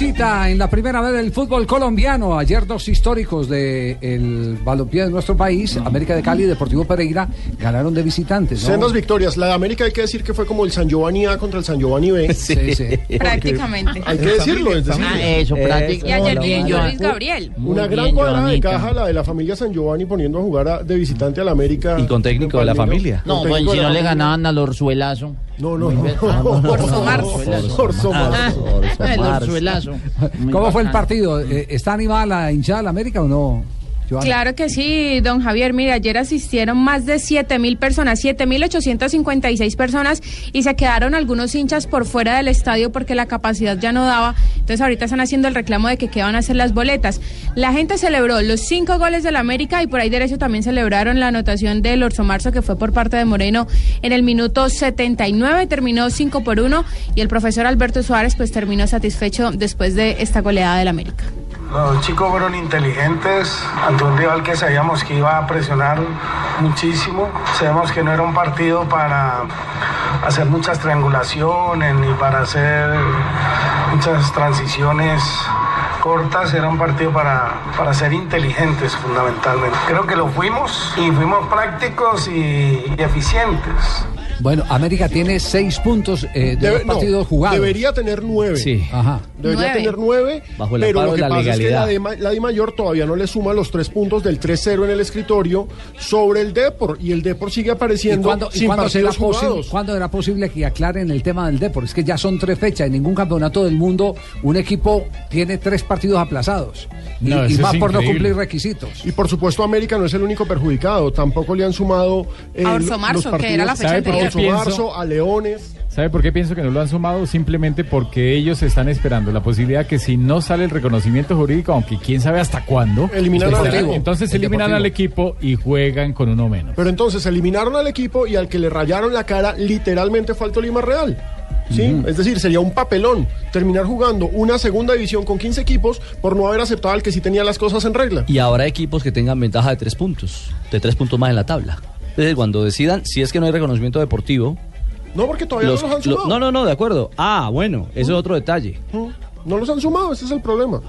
En la primera vez del fútbol colombiano. Ayer dos históricos del balompié de nuestro país, América de Cali y Deportivo Pereira, ganaron de visitantes. ¿no? Sendas victorias. La de América hay que decir que fue como el San Giovanni A contra el San Giovanni B. Sí, sí. Prácticamente. Hay que decirlo. Es decir, Ah, eso, prácticamente. Y ayer bien, Luis Gabriel. Una gran bien, cuadrada de caja, la de la familia San Giovanni poniendo a jugar a- de visitante a la América. Y con técnico de la familia. No, pues si de no le ganaban al Orzuelazo. No, no, no. Orso Marzo. Orso Marzo. ¿Cómo fue el partido? Eh, ¿Está animada la hinchada de la América o no? Claro que sí, don Javier. Mire, ayer asistieron más de 7 mil personas, 7.856 personas y se quedaron algunos hinchas por fuera del estadio porque la capacidad ya no daba. Entonces ahorita están haciendo el reclamo de que qué van a hacer las boletas. La gente celebró los cinco goles del América y por ahí derecho también celebraron la anotación del Orso Marzo que fue por parte de Moreno en el minuto 79, terminó 5 por 1 y el profesor Alberto Suárez pues terminó satisfecho después de esta goleada del América. Los chicos fueron inteligentes ante un rival que sabíamos que iba a presionar muchísimo. Sabemos que no era un partido para hacer muchas triangulaciones ni para hacer muchas transiciones cortas, era un partido para, para ser inteligentes fundamentalmente. Creo que lo fuimos y fuimos prácticos y, y eficientes. Bueno, América tiene seis puntos eh, de Debe- dos no, partidos jugados. Debería tener nueve. Sí. Ajá. Debería Nueve. tener nueve, Bajo el pero lo que de la pasa es que la legalidad. de, Ma- la de Mayor todavía no le suma los tres puntos del 3-0 en el escritorio sobre el Depor y el Depor sigue ¿Y apareciendo cuándo, y sin cuándo será partidos posi- jugados. cuándo era posible que aclaren el tema del Depor? Es que ya son tres fechas. En ningún campeonato del mundo un equipo tiene tres partidos aplazados. Y, No, y eso más por no cumplir requisitos. Y por supuesto América no es el único perjudicado, tampoco le han sumado eh, A Orso los Marzo, que partidos era la fecha anterior. Orso Pienso- Marzo, a Leones. ¿Sabe por qué pienso que no lo han sumado? Simplemente porque ellos están esperando la posibilidad que si no sale el reconocimiento jurídico, aunque quién sabe hasta cuándo, pues, al entonces El eliminan Deportivo. al equipo y juegan con uno menos. Pero entonces eliminaron al equipo y al que le rayaron la cara literalmente fue al Tolima Real. ¿Sí? Es decir, sería un papelón terminar jugando una segunda división con 15 equipos por no haber aceptado al que sí tenía las cosas en regla. Y habrá equipos que tengan ventaja de tres puntos, de tres puntos más en la tabla. Entonces, cuando decidan, si es que no hay reconocimiento deportivo. No, porque todavía los- no los han lo- sumado. no, no, no, de acuerdo. Ah, bueno, eso es otro detalle. No los han sumado, ese es el problema.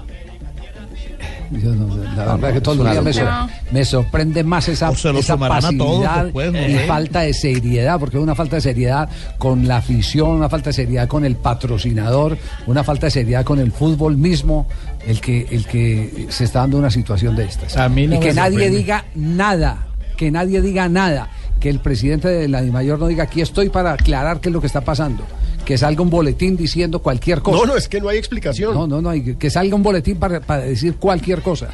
Yo no- la verdad que todos los Una días me, locura. sor- me sorprende más esa, O se lo esa sumarán a todos pasividad después, ¿no? y Eh. falta de seriedad, porque es una falta de seriedad con la afición, una falta de seriedad con el patrocinador, una falta de seriedad con el fútbol mismo, el que, el que se está dando una situación de estas. A mí no y que nadie sorprende. diga nada, que nadie diga nada, que el presidente de la DIMAYOR no diga aquí estoy para aclarar qué es lo que está pasando. Que salga un boletín diciendo cualquier cosa. No, no, es que no hay explicación. No, no, no, hay- que salga un boletín para, para decir cualquier cosa.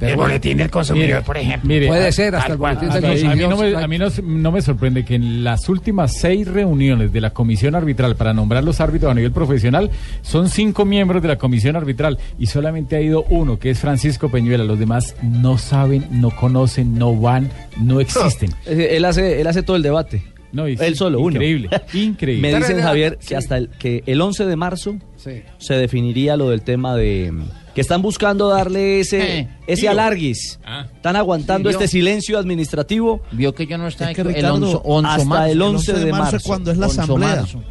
El boletín del consumidor, por ejemplo. Mire, Puede a- ser hasta el cual. boletín del. A mí, no me, a mí no, me sorprende que en las últimas seis reuniones de la comisión arbitral para nombrar los árbitros a nivel profesional son cinco miembros de la comisión arbitral y solamente ha ido uno, que es Francisco Peñuela. Los demás no saben, no conocen, no van, no existen. Eh, Él hace, él hace todo el debate. No, y él sí, solo, uno. increíble, increíble. Me dicen, Javier, que hasta el, que el 11 de marzo Sí. se definiría lo del tema de... Que están buscando darle ese, Eh, ese alarguis. Están aguantando Sí, este silencio administrativo. Vio que yo no estaba Es que, el Ricardo, onzo- onzo hasta marzo. el 11 de marzo. es cuando es la asamblea. marzo.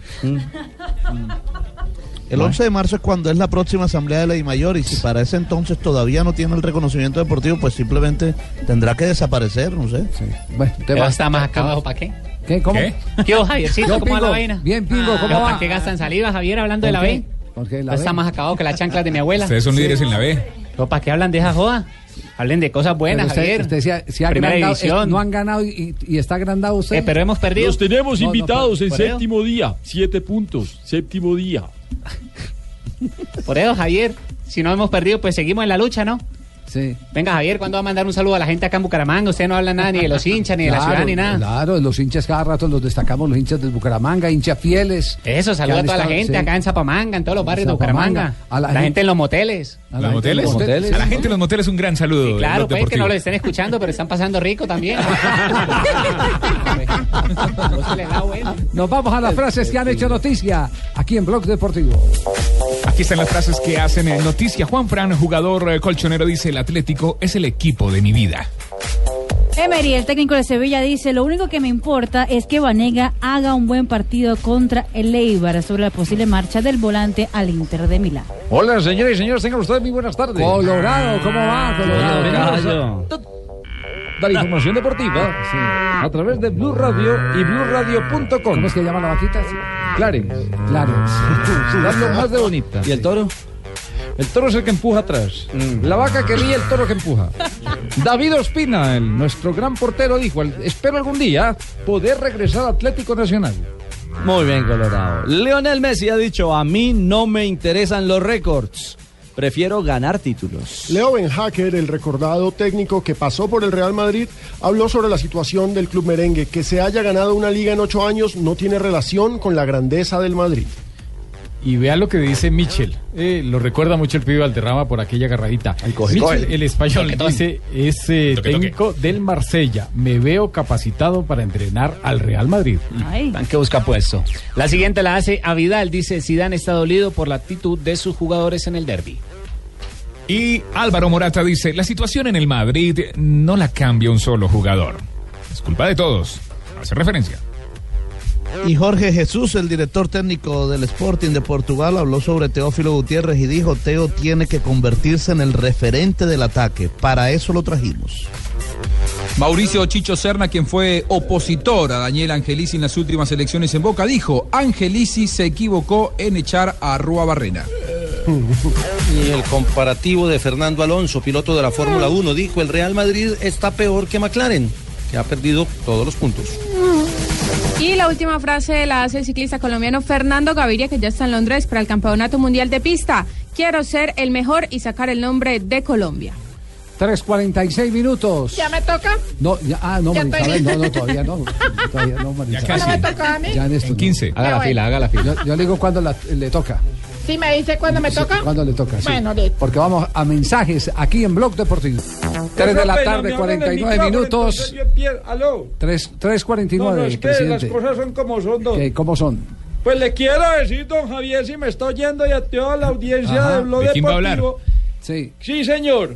El 11 de marzo es cuando es la próxima asamblea de la DIMAYOR y si para ese entonces todavía no tiene el reconocimiento deportivo, pues simplemente tendrá que desaparecer, no sé. Bueno, te Pero va- está más acabado, ¿para qué? ¿Qué? ¿Cómo? ¿Qué? ¿Qué hubo, Javiercito? ¿Cómo va la vaina? Bien, Pingo, ¿cómo ¿Pero va? ¿Para qué gastan saliva, Javier, hablando de ¿Por la? B? ¿Por qué la Pues B? está más acabado que las chanclas de mi abuela. Ustedes son líderes en la B. ¿Pero ¿Para qué hablan de esa joda? Hablen de cosas buenas, usted- Javier. usted decía, si ha Primera agrandado- división. eh, no han ganado y, y está agrandado usted. Eh, pero hemos perdido. Los tenemos No, no, invitados por- en por eso. séptimo día. Siete puntos. Séptimo día. Por eso, Javier, si no hemos perdido, pues seguimos en la lucha, ¿no? Sí. Venga, Javier, ¿cuándo va a mandar un saludo a la gente acá en Bucaramanga? Usted no habla nada ni de los hinchas, ni de la ciudad, ni nada. Claro, los hinchas cada rato los destacamos, los hinchas de Bucaramanga, hinchas fieles. Eso, saluda a toda la gente sí. acá en Zapamanga, en todos los barrios de Bucaramanga. a la la, gente- gente en los moteles. A la ¿Los gente moteles? de los moteles. A la gente de los moteles un gran saludo. Sí, claro, pues que no lo estén escuchando, pero están pasando rico también. No se les da bueno. Nos vamos a las frases que han hecho noticia aquí en Blog Deportivo. Aquí están las frases que hacen eh, noticia. Juan Fran, jugador eh, colchonero, dice: El Atlético es el equipo de mi vida. Emery, el técnico de Sevilla, dice, lo único que me importa es que Vanega haga un buen partido contra el Eibar sobre la posible marcha del volante al Inter de Milán. Hola, señores y señores, tengan ustedes muy buenas tardes. Colorado, ¿cómo va, Colorado? A- la información deportiva a través de Blue Radio y BlueRadio.com. ¿Cómo es que llama la vaquita? Clarence. Clarence. Darlo más de bonita. ¿Y el toro? El toro es el que empuja atrás. Mm. La vaca que ríe, el toro que empuja. David Ospina, el- nuestro gran portero, dijo: Espero algún día poder regresar al Atlético Nacional. Muy bien, Colorado. Leonel Messi ha dicho, a mí no me interesan los récords. Prefiero ganar títulos. Leo Ben Hacker, el recordado técnico que pasó por el Real Madrid, habló sobre la situación del club merengue. Que se haya ganado una liga en ocho años no tiene relación con la grandeza del Madrid. Y vea lo que dice Michel. Eh, lo recuerda mucho el pibe Valderrama por aquella agarradita. coge, Michel, coge. el español, dice, es eh, Toque, toque. técnico del Marsella. Me veo capacitado para entrenar al Real Madrid. Van que busca puesto. La siguiente la hace a Vidal. Dice, Zidane está dolido por la actitud de sus jugadores en el derby. Y Álvaro Morata dice, la situación en el Madrid no la cambia un solo jugador. Es culpa de todos. Hace referencia. Y Jorge Jesús, el director técnico del Sporting de Portugal, habló sobre Teófilo Gutiérrez y dijo, Teo tiene que convertirse en el referente del ataque. Para eso lo trajimos. Mauricio Chicho Serna, quien fue opositor a Daniel Angelici en las últimas elecciones en Boca, dijo, Angelici se equivocó en echar a Rúa Barrena. Y el comparativo de Fernando Alonso, piloto de la Fórmula 1, dijo, el Real Madrid está peor que McLaren, que ha perdido todos los puntos. Y la última frase la hace el ciclista colombiano Fernando Gaviria, que ya está en Londres para el Campeonato Mundial de Pista. Quiero ser el mejor y sacar el nombre de Colombia. 3.46 minutos. ¿Ya me toca? No, ya, ah, no, Ya María estoy Isabel, no, no, todavía no. Todavía no, María Ya casi. ¿No me toca a mí? Ya en esto, En 15. no. Haga la fila, haga la fila. Yo, yo le digo cuando la- le toca. ¿Sí me dice cuándo me Sí, toca? ¿Cuándo le toca? sí. Bueno, listo. Porque vamos a mensajes aquí en Blog Deportivo. 3 de la tarde, 49 minutos. 3, Aló. 3.49, No, no, es que las cosas son como son, don. ¿Qué- ¿Cómo son? Pues le quiero decir, don Javier, si me está oyendo y a toda la audiencia Ajá. de Blog ¿De quién va a hablar? Deportivo. Sí. Sí, señor.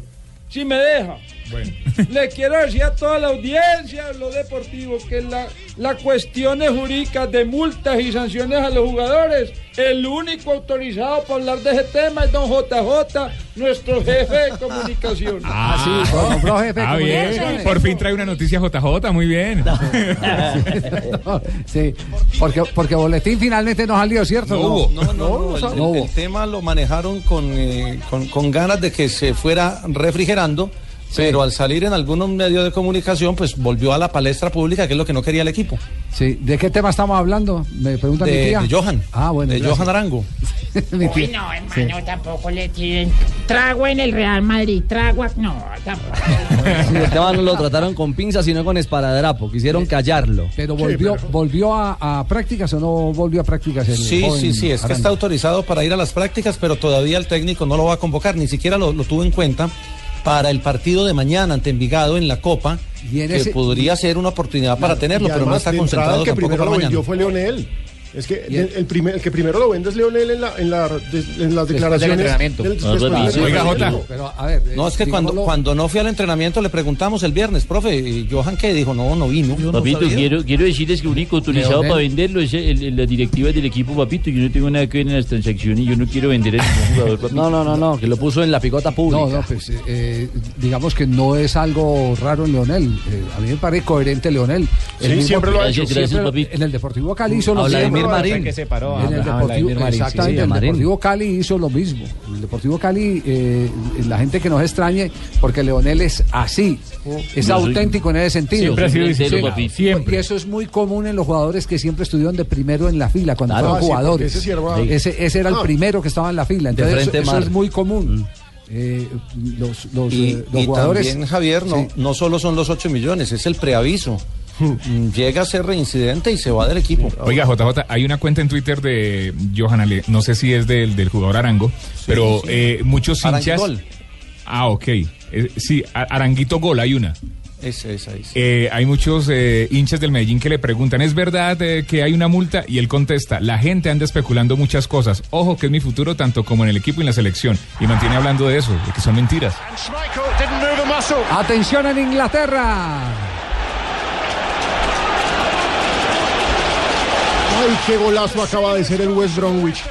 Si me deja. Bueno. Le quiero decir a toda la audiencia de lo deportivo que la, la cuestiones jurídicas de multas y sanciones a los jugadores, el único autorizado para hablar de ese tema es don JJ, nuestro jefe de comunicación. Ah, sí, con- nombró jefe de Ah, bien. comunicaciones. Por fin trae una noticia JJ, muy bien. sí, porque, porque boletín finalmente no salió, ¿cierto? No hubo. No, no, no, no el, hubo. el tema lo manejaron con, eh, con, con ganas de que se fuera refrigerando, pero al salir en algunos medios de comunicación, pues volvió a la palestra pública, que es lo que no quería el equipo. Sí, ¿de qué tema estamos hablando? Me pregunta mi De, tía. de Johan. Ah, bueno. De gracias. Johan Arango. Uy, no, hermano, tampoco le tiren. Trago en el Real Madrid, trago. No, tampoco. Sí, el tema no lo trataron con pinzas, sino con esparadrapo. Quisieron callarlo. Pero volvió, volvió a, a prácticas o no volvió a prácticas el Sí, joven sí, sí, es que está autorizado para ir a las prácticas, pero todavía el técnico no lo va a convocar, ni siquiera lo, lo tuvo en cuenta para el partido de mañana ante Envigado en la Copa, Y en que ese- podría ser una oportunidad para tenerlo, pero no está concentrado el que tampoco primero para lo mañana. fue Leonel. Es que el, primer, el que primero lo vende es Leonel en, la, en, la, de- en las declaraciones. entrenamiento. del- del bueno, Oiga, entrenamiento. Jota. Pero, a ver, No, eh, es que cuando, cuando no fui al entrenamiento le preguntamos el viernes, profe, ¿y Johan qué? Dijo, no, no vino. Papito, quiero, quiero decirles que el único autorizado Leonel. para venderlo es el, el- la directiva del equipo, papito. Yo no tengo nada que ver en las transacciones. Yo no quiero vender a ningún jugador, papito. No, no, no, no, que lo puso en la picota pública. No, no, pues eh, eh, digamos que no es algo raro en Leonel. Eh, a mí me parece coherente Leonel. Sí, siempre lo ha hecho. Gracias. En el Deportivo Cali hizo En Marín. que el Deportivo, Marín, sí, exactamente, sí, a el Marín. Deportivo Cali hizo lo mismo. El Deportivo Cali, eh, la gente que nos extrañe, porque Leonel es así, es Yo soy- auténtico en ese sentido. Siempre ha sido Sí, disciplinado, papi. siempre. Y eso es muy común en los jugadores que siempre estuvieron de primero en la fila cuando Claro. fueron Ah, sí, jugadores. ese sí era- ese, ese era el Ah. primero que estaba en la fila. Entonces, eso, es muy común. Eh, los los, Y, eh, los y jugadores. también, Javier, no, Sí. no solo son los 8 millones, es el preaviso. Llega a ser reincidente y se va del equipo. Oiga, JJ, hay una cuenta en Twitter de Johan Ale, no sé si es del, del jugador Arango, pero eh, muchos hinchas... Aranguitol. Ah, ok. Eh, sí, Aranguito Gol, hay una. Esa, esa, esa. Eh, hay muchos eh, hinchas del Medellín que le preguntan, ¿es verdad eh, que hay una multa? Y él contesta, la gente anda especulando muchas cosas. Ojo que es mi futuro tanto como en el equipo y en la selección. Y mantiene hablando de eso, de que son mentiras. Atención en Inglaterra. Ay, qué golazo acaba de ser el West Bromwich.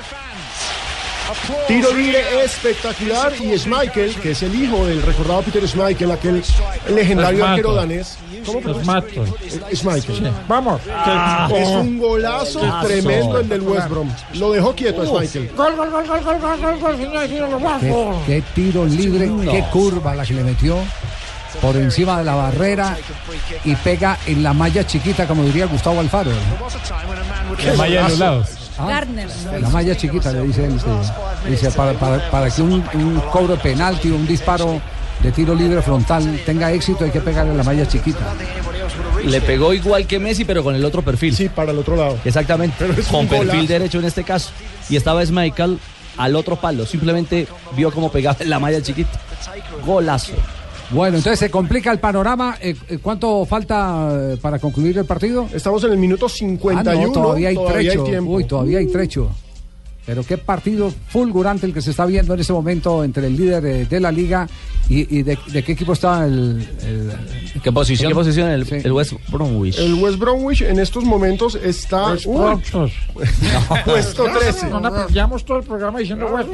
Tiro libre espectacular y Schmeichel, que es el hijo del recordado Peter Schmeichel, aquel legendario arquero danés. ¿Cómo. Eh, Schmeichel. Vamos. Es un golazo tremendo el del West Brom. Lo dejó quieto a Schmeichel. Gol, gol, gol, gol, gol, gol, gol, gol, señores, señores, Qué, vamos. qué tiro libre, qué curva la que le metió por encima de la barrera y pega en la malla chiquita, como diría Gustavo Alfaro. La malla de los lados. Gardner. La malla chiquita, le dice él. Dice, para, para- para que un, un cobro de penalti, un disparo de tiro libre frontal tenga éxito, hay que pegarle la malla chiquita. Le pegó igual que Messi, pero con el otro perfil. Sí, para el otro lado. Exactamente. es Con perfil golazo. derecho en este caso. Y estaba Michael al otro palo. Simplemente vio cómo pegaba en la malla chiquita. Golazo. Bueno, entonces se complica el panorama. Eh, eh, ¿Cuánto falta eh, para concluir el partido? Estamos en el minuto 51. Ah, no, todavía hay todavía trecho. Uy, todavía hay trecho. Pero qué partido fulgurante el que se está viendo en este momento entre el líder eh, de la liga y, y de, de qué equipo está el, el- ¿Qué posición? ¿Qué posición? El, el West Bromwich. El West Bromwich en estos momentos está West Uy, Broncos. puesto 13. No, no, llevamos todo el programa diciendo West.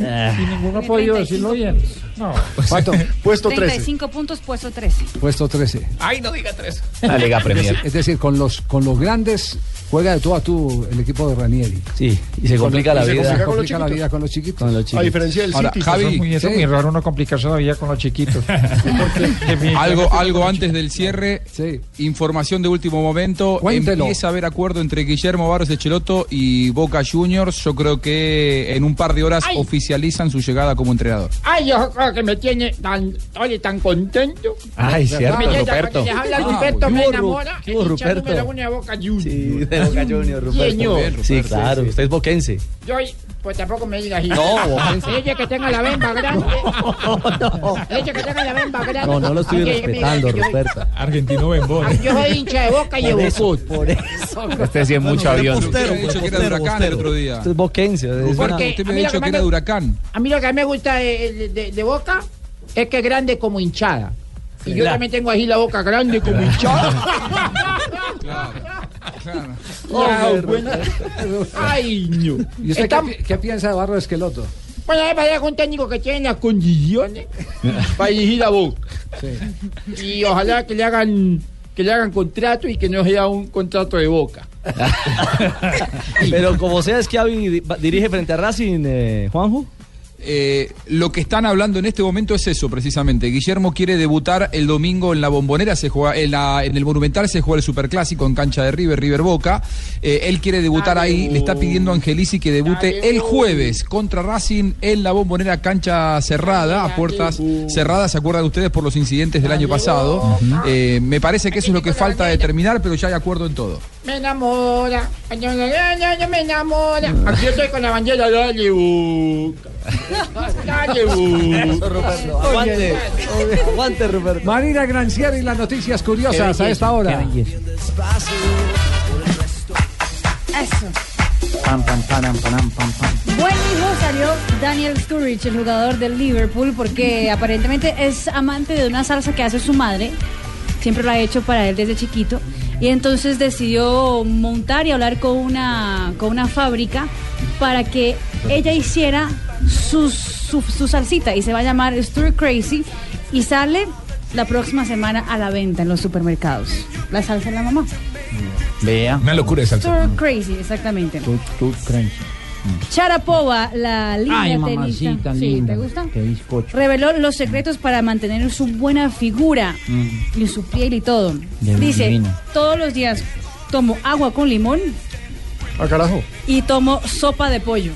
Eh. Y ninguno ha podido decirlo bien. No. ¿Cuánto? Puesto 35 puntos, puesto 13. puesto 13. Ay, no diga tres. La Liga Premier. Es decir, con los, con los grandes juega de tú a tú el equipo de Ranieri. Sí, y se complica la Y se vida. complica, con los la chiquitos. vida con los chiquitos. Con los chicos. A diferencia del Ahora, City. Javi, Eso es muy, eso es sí. muy raro uno complicarse la vida con los chiquitos. Algo, algo antes del cierre, Sí. información de último momento. Cuéntelo. Empieza a haber acuerdo entre Guillermo Barros de Cheloto y Boca Juniors. Yo creo que en un par de horas Ay. oficializan su llegada como entrenador. Ay, yo creo que me tiene tan, oye, tan contento. Ay, cierto, Me Ruperto. cuando les habla Ah, Ruperto, ¿qué me enamora. Ruperto? número uno de Boca Juniors. Sí, de Boca Juniors, Ruperto. Señor. Sí, claro, usted es boquense. Yo, pues tampoco me digas. No, boquense. Ella que tenga la bemba grande. Ella que tenga la bemba grande. No, no lo estoy Ay, respetando, Ruperto. Argentino Bembón. Yo soy hincha de Boca y de Por eso, Bucut. por eso. Este sí es mucho Usted avión. me había dicho que era de Huracán el otro día. Usted es boquense. usted me a mí lo dicho que era me- de Huracán. A mí lo que me gusta de, Boca es que es grande como hinchada. Y yo también tengo ahí la boca grande como hinchada. Claro. Ay, no. ¿Y usted Está- qué, pi- qué piensa de Barro Esqueloto? Bueno, me parece un técnico que tiene las condiciones para dirigir a Boca. Y ojalá que le hagan que le hagan contrato y que no sea un contrato de Boca. Pero como sea, es que Avi dirige frente a Racing, eh, Juanjo. Eh, lo que están hablando en este momento es eso, precisamente. Guillermo quiere debutar el domingo en la Bombonera, se juega en, la- en el Monumental se juega el Superclásico en cancha de River, River Boca. Eh, él quiere debutar ahí, le está pidiendo a Angelici que debute el jueves contra Racing en la Bombonera cancha cerrada, a puertas cerradas. ¿Se acuerdan ustedes por los incidentes del año pasado? Eh, me parece que eso es lo que falta determinar, pero ya hay acuerdo en todo. Me enamora, yo, yo, yo, yo me enamora. Aquí estoy con la bandera. Dale Boca. Aguante, aguante, Ruperto. Marina Granciera y las noticias curiosas a esta hora. Eso. Pam, pam, param, param, pam, pam. Buen hijo salió Daniel Sturridge, el jugador del Liverpool, porque aparentemente es amante de una salsa que hace su madre. Siempre lo ha hecho para él desde chiquito. Y entonces decidió montar y hablar con una, con una fábrica para que ella hiciera su, su, su salsita. Y se va a llamar Stir Crazy. Y sale la próxima semana a la venta en los supermercados. La salsa de la mamá. Vea. Una locura de salsa. Stir Crazy, exactamente. Tú, crazy. Sharapova, la linda Ay, tenista. Sí, linda. ¿te gusta? Qué bizcocho. Reveló los secretos para mantener su buena figura Mm. y su piel y todo. Dice, todos los días tomo agua con limón Ah, carajo. y tomo sopa de pollo.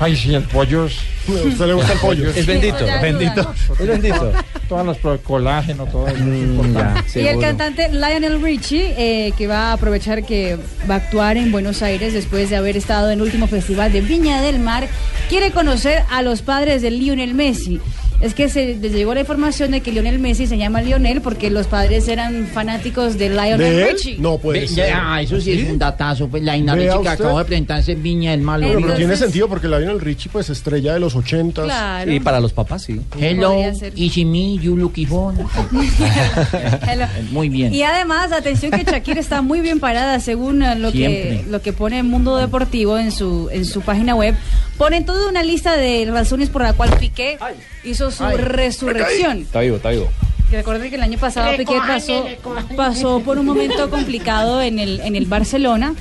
Ay, sí, el pollo es... ¿A usted le gusta el pollo? Es bendito, bendito. Es bendito. Todas las colágeno, todo Mm, ya, Y el cantante Lionel Richie, eh, que va a aprovechar que va a actuar en Buenos Aires después de haber estado en el último festival de Viña del Mar, quiere conocer a los padres de Lionel Messi. Es que se les llegó la información de que Lionel Messi se llama Lionel porque los padres eran fanáticos de Lionel ¿De? Richie. No puede Ve- ser. ya, ah, eso sí, es un datazo. Pues la Vea Inarechi que acabó de presentarse en Viña del Malo. Pero, tiene sentido porque Lionel Richie, pues estrella de los ochentas. Claro. Y para los papás, sí. Hello. Ishimi, you phone. Hello. Muy bien. Y además, atención que Shakira está muy bien parada según eh, lo que, lo que pone Mundo Deportivo en su, en su página web. Ponen toda una lista de razones por la cual Piqué hizo su resurrección. Está vivo, está vivo. Recuerden que el año pasado Piqué pasó, pasó por un momento complicado en el, en el Barcelona.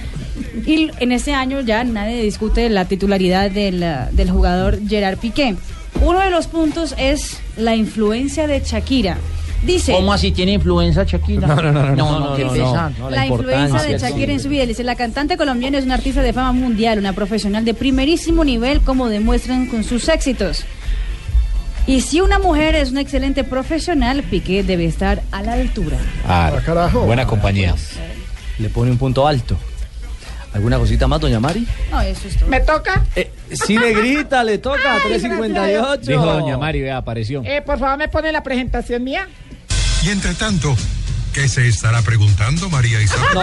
Y en este año ya nadie discute la titularidad del, del jugador Gerard Piqué. Uno de los puntos es la influencia de Shakira. Dice. ¿Cómo así tiene influenza Shakira? No, no, no, no, no, no, no, La, influencia de Shakira en su vida. Dice, la cantante colombiana es una artista de fama mundial, una profesional de primerísimo nivel, como demuestran con sus éxitos. Y si una mujer es una excelente profesional, Piqué debe estar a la altura. Ah, buena compañía. Le pone un punto alto. ¿Alguna cosita más, doña Mari? No, eso es todo. ¿Me toca? Sí, negrita, le toca, Ay, 358. Dijo doña Mari, vea, apareció. Eh, por favor, me pone la presentación mía. Y entre tanto, ¿qué se estará preguntando María Isabel?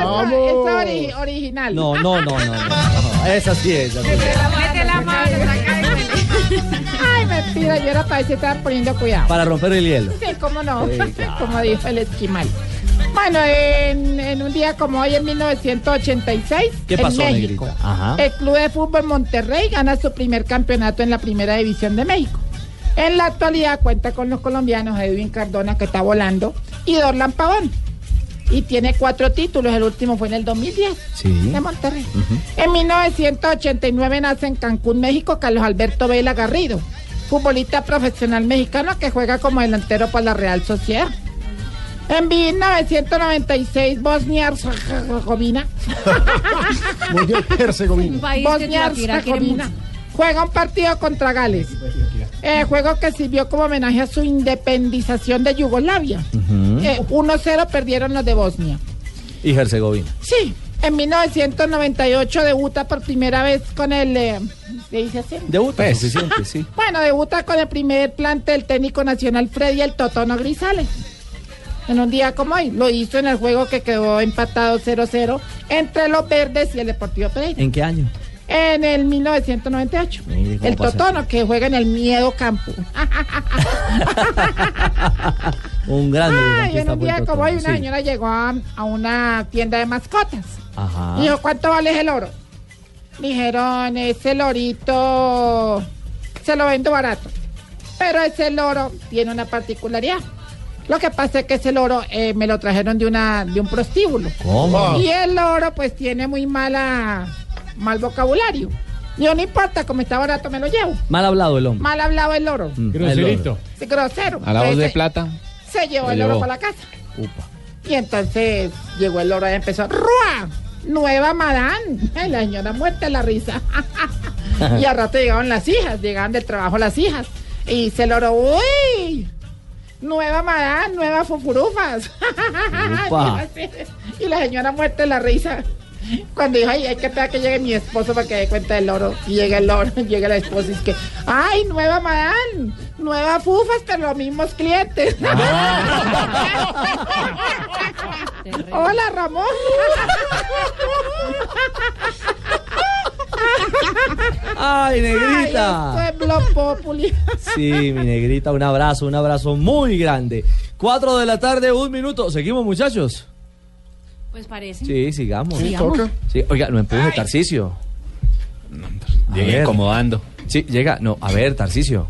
Ay, esa, esa ori- original. No, no, no, no, no. Esa sí es. es. Mete la mano, Ay, mentira, yo era para decir estaban poniendo cuidado. Para romper el hielo. Sí, cómo no, Sí, claro. como dijo el esquimal. Bueno, en, en un día como hoy, en 1986, ¿Qué en pasó, México, negrita? Ajá. el Club de Fútbol Monterrey gana su primer campeonato en la Primera División de México. En la actualidad cuenta con los colombianos Edwin Cardona, que está volando, y Dorlan Pavón. Y tiene cuatro títulos, el último fue en el 2010, Sí. de Monterrey. En 1989 nace en Cancún, México, Carlos Alberto Vela Garrido, futbolista profesional mexicano que juega como delantero para la Real Sociedad. En 1996, Bosnia-Herzegovina. Bosnia-Herzegovina. Un país Juega un partido contra Gales. Eh, juego que sirvió como homenaje a su independización de Yugoslavia. Ujú. Eh, 1-0 perdieron los de Bosnia. Y Herzegovina. Sí, en 1998 debuta por primera vez con el... eh, ¿le dice así? Debuta, suficiente, sí. Bueno, debuta con el primer plante del técnico nacional Freddy el Totono Grisales. En un día como hoy, lo hizo en el juego que quedó empatado 0-0 entre los verdes y el Deportivo Pereira. ¿En qué año? En el 1998. Mire cómo El Totono que juega en el Miedo Campo. Un grande. Ay, en un día como hoy, una señora llegó a, a una tienda de mascotas. Ajá. Y dijo, ¿cuánto vale ese loro? Dijeron, ese lorito se lo vendo barato. Pero ese loro tiene una particularidad. Lo que pasa es que ese loro eh, me lo trajeron de una de un prostíbulo. ¿Cómo? Y el loro pues tiene muy mala mal vocabulario. Yo no importa, como está barato me lo llevo. Mal hablado el hombre. Mal hablado el loro. Mm, Groserito. Sí, grosero. A la voz de plata. Se llevó el loro para la casa. Upa. Y entonces llegó el loro y empezó, ¡Rua! Nueva madame. Ay, la señora muerta de la risa. y al rato llegaban las hijas, llegaban del trabajo las hijas. Y dice el loro, ¡Uy! Nueva madame, nuevas fufurufas. Upa. y la señora muerta de la risa. Cuando dijo, ay, hay que esperar que llegue mi esposo para que dé cuenta del loro. Y llega el loro, llega la esposa y es que, ay, nueva madame, nuevas fufas, pero los mismos clientes. Hola, Ramón. ¡Ay, negrita! Ay, esto es Blog Populi. Sí, mi negrita, un abrazo, un abrazo muy grande. Cuatro de la tarde, un minuto. ¿Seguimos, muchachos? Pues parece. Sí, sigamos. Sí, toca. Sí, oiga, no empuje, Tarcicio. Llegué incomodando. Sí, llega. No, a ver, Tarcicio.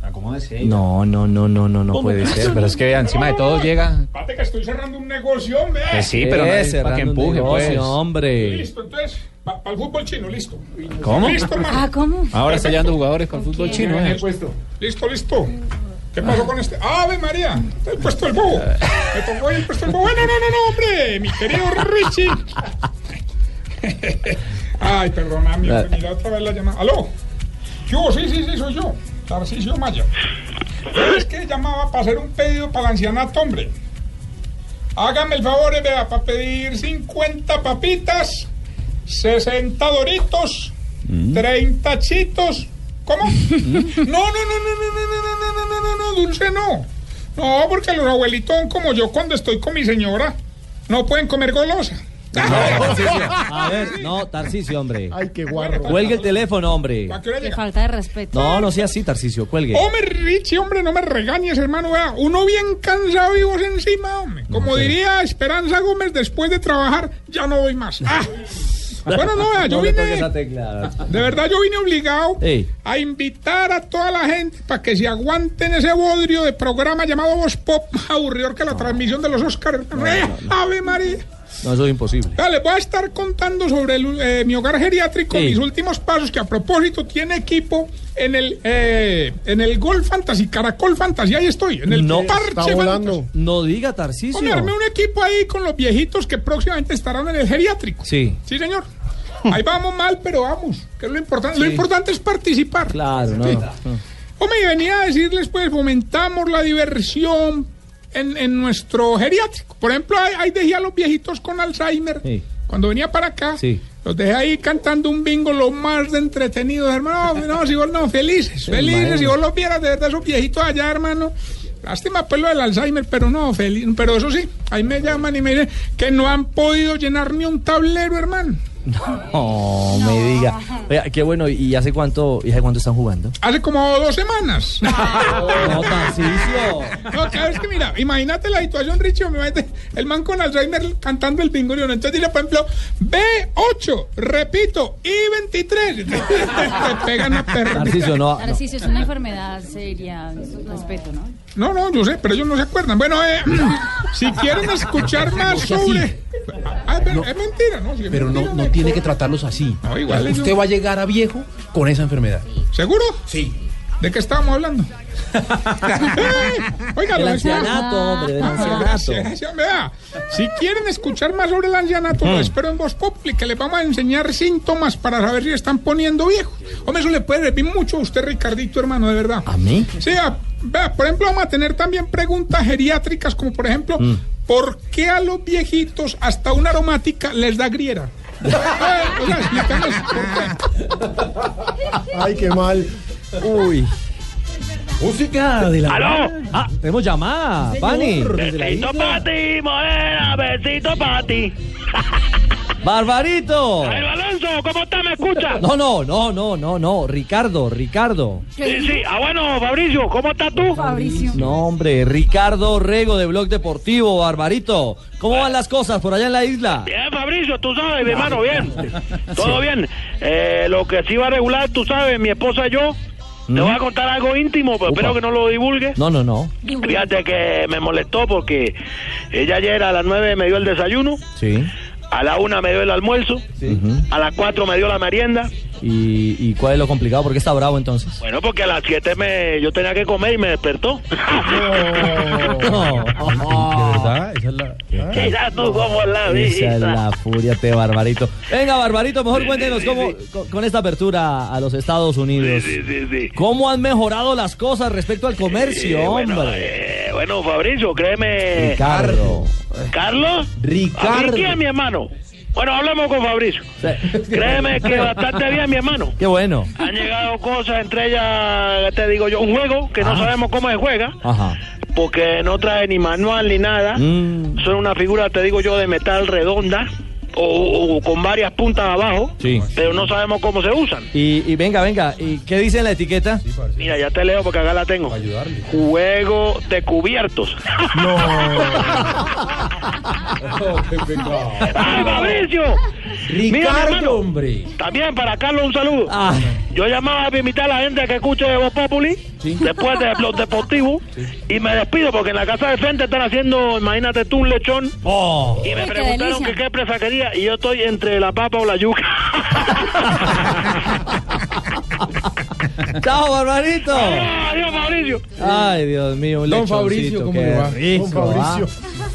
Acomódese. No, no, no, no, no, no puede ser. Pero es que encima de todo llega. Pate que estoy cerrando un negocio, hombre. Pues sí, pero no Eh, es para que empuje, negocio, pues. hombre. Listo, entonces, para el fútbol chino, listo. ¿Cómo? Listo. Ah, ¿cómo? Ahora está llevando jugadores con fútbol chino, En ¿eh? el puesto. Listo, listo. ¿Qué pasó con este? ¡Ave María! El puesto del bobo. Me tocó ahí el puesto del bobo. No, no, no, no, hombre. Mi querido Richie. Ay, perdona, mi mira otra vez la llamada. ¿Aló? Yo, sí, sí, sí, soy yo. Tarcisio Maya. Es que llamaba para hacer un pedido para el ancianato, hombre. Hágame el favor, eh, vea, para pedir 50 papitas, 60 doritos, 30 chitos. ¿Cómo? No, no, no, no, no, no, no, no, no, no, no, no, no, dulce no. No, porque los abuelitos son como yo cuando estoy con mi señora. No pueden comer golosa. A ver, no, Tarcicio, hombre. Ay, qué guarro. Cuelgue el teléfono, hombre. ¿A qué falta de respeto. No, no sea así, Tarcicio, cuelgue. Hombre, Richie, hombre, no me regañes, hermano. Vea, uno bien cansado y vos encima, hombre. Como diría Esperanza Gómez, después de trabajar, ya no doy más. Ah. Bueno, no, yo vine. esa tecla. De verdad, yo vine obligado a invitar a toda la gente para que se aguanten ese bodrio de programa llamado Voz Pop, aburridor que la transmisión de los Oscars. Ave María. No, eso es imposible. Vea, les voy a estar contando sobre el, eh, mi hogar geriátrico, Sí. mis últimos pasos, que a propósito tiene equipo en el eh, en el Gol Fantasy, Caracol Fantasy, ahí estoy, en el No, Parche Fantasy. No diga, Tarcisio. Hombre, armé un equipo ahí con los viejitos que próximamente estarán en el geriátrico. Sí. Sí, señor. Ahí vamos mal, pero vamos. Que es lo importante. Lo importante es participar. Claro, no. Sí. no. Hombre, y venía a decirles, pues, fomentamos la diversión en, en nuestro geriátrico. Por ejemplo, ahí, ahí dejé a los viejitos con Alzheimer. Cuando venía para acá, Sí. los dejé ahí cantando un bingo lo más de entretenidos, hermano. No, si vos no, felices, felices. Si vos los vieras de verdad, esos viejitos allá, hermano. Lástima pues lo del Alzheimer, pero no, feliz. Pero eso sí, ahí me llaman y me dicen que no han podido llenar ni un tablero, hermano. No, me diga. Oiga, qué bueno. ¿Y hace cuánto, y hace cuánto están jugando? Hace como dos semanas. No, Tarcisio. No, claro, es que mira, imagínate la situación, Richie, imagínate el man con Alzheimer cantando el bingo. Entonces dice, por ejemplo, B8, repito, I23. Te pegan a perra. Tarcisio, no. Es una enfermedad seria, respeto, ¿no? No, no, yo sé, pero ellos no se acuerdan. Bueno, eh, si quieren escuchar más No sobre... Ah, pero es mentira, ¿no? Si es Pero no, mentira, no tiene que tratarlos así. igual Usted va a llegar a viejo con esa enfermedad. ¿Seguro? Sí. ¿De qué estábamos hablando? Oiga, Del lo ancianato, hombre, del ancianato. Sí, vea, Si quieren escuchar más sobre el ancianato, lo Mm. espero en Voz Populi, que les vamos a enseñar síntomas para saber si están poniendo viejos. Hombre, eso le puede servir mucho a usted, Ricardito, hermano, de verdad. ¿A mí? Sí, a- vea, por ejemplo, vamos a tener también preguntas geriátricas, como por ejemplo, Mm. ¿por qué a los viejitos hasta una aromática les da griera? Eh, o sea, explícanos por qué. Ay, qué mal. Uy. Música de la. ¡Aló! Ah, tenemos llamada, Pani. Besito para ti, morena, besito para ti. ¡Barbarito! Alonso, ¿cómo está? ¿Me escucha? No, no, no, no, no, no. Ricardo, Ricardo. Sí, sí. Ah, bueno, Fabricio, ¿cómo estás tú? Fabricio. No, hombre, Ricardo Rego de Blog Deportivo, Barbarito. ¿Cómo van las cosas por allá en la isla? Bien, Fabricio, tú sabes, mi hermano, bien. Todo bien. Eh, lo que sí va a regular, tú sabes, mi esposa y yo. Te voy a contar algo íntimo, pero espero que no lo divulgues. No, no, no. Fíjate que me molestó porque ella ayer a las 9 me dio el desayuno, Sí. A la 1 me dio el almuerzo, a las 4 me dio la merienda. ¿Y, ¿Y cuál es lo complicado? ¿Por qué está bravo entonces? Bueno, porque a las 7 me, yo tenía que comer y me despertó. No. ¿De verdad? Esa es la. Mira tú cómo la Esa es vida. la furia de Barbarito. Venga, Barbarito, mejor cuéntenos cómo, con, con esta apertura a los Estados Unidos. Sí, sí, sí. ¿Cómo han mejorado las cosas respecto al comercio, Eh, bueno, hombre? eh, bueno, Fabricio, créeme. Ricardo. ¿Carlos? Ricardo. ¿A mí quién, mi hermano? Bueno, hablemos con Fabricio. Créeme que bastante bien, mi hermano. Qué bueno. Han llegado cosas, entre ellas, ¿qué te digo yo, un juego que no sabemos cómo se juega, Ajá. porque no trae ni manual ni nada. Mm, Son una figura, te digo yo, de metal redonda o, o con varias puntas abajo, sí. pero no sabemos cómo se usan. Y, y venga, venga, ¿y qué dice en la etiqueta? Mira, ya te leo porque acá la tengo. Juego de cubiertos. ¡Ay, Fabricio! Mira, mi hermano, hombre. También para Carlos un saludo. Ah. Yo llamaba a invitar a la gente que escuche Voz Populi después de los deportivos y me despido porque en la casa de frente están haciendo, imagínate tú, un lechón Oh. y me qué preguntaron delicia. que qué presa quería y yo estoy entre la papa o la yuca. ¡Chao, Barbarito! Adiós, Mauricio. Ay, Dios mío, un Don Fabricio, ¿cómo qué le va? rico, Don Fabricio. ¿ah?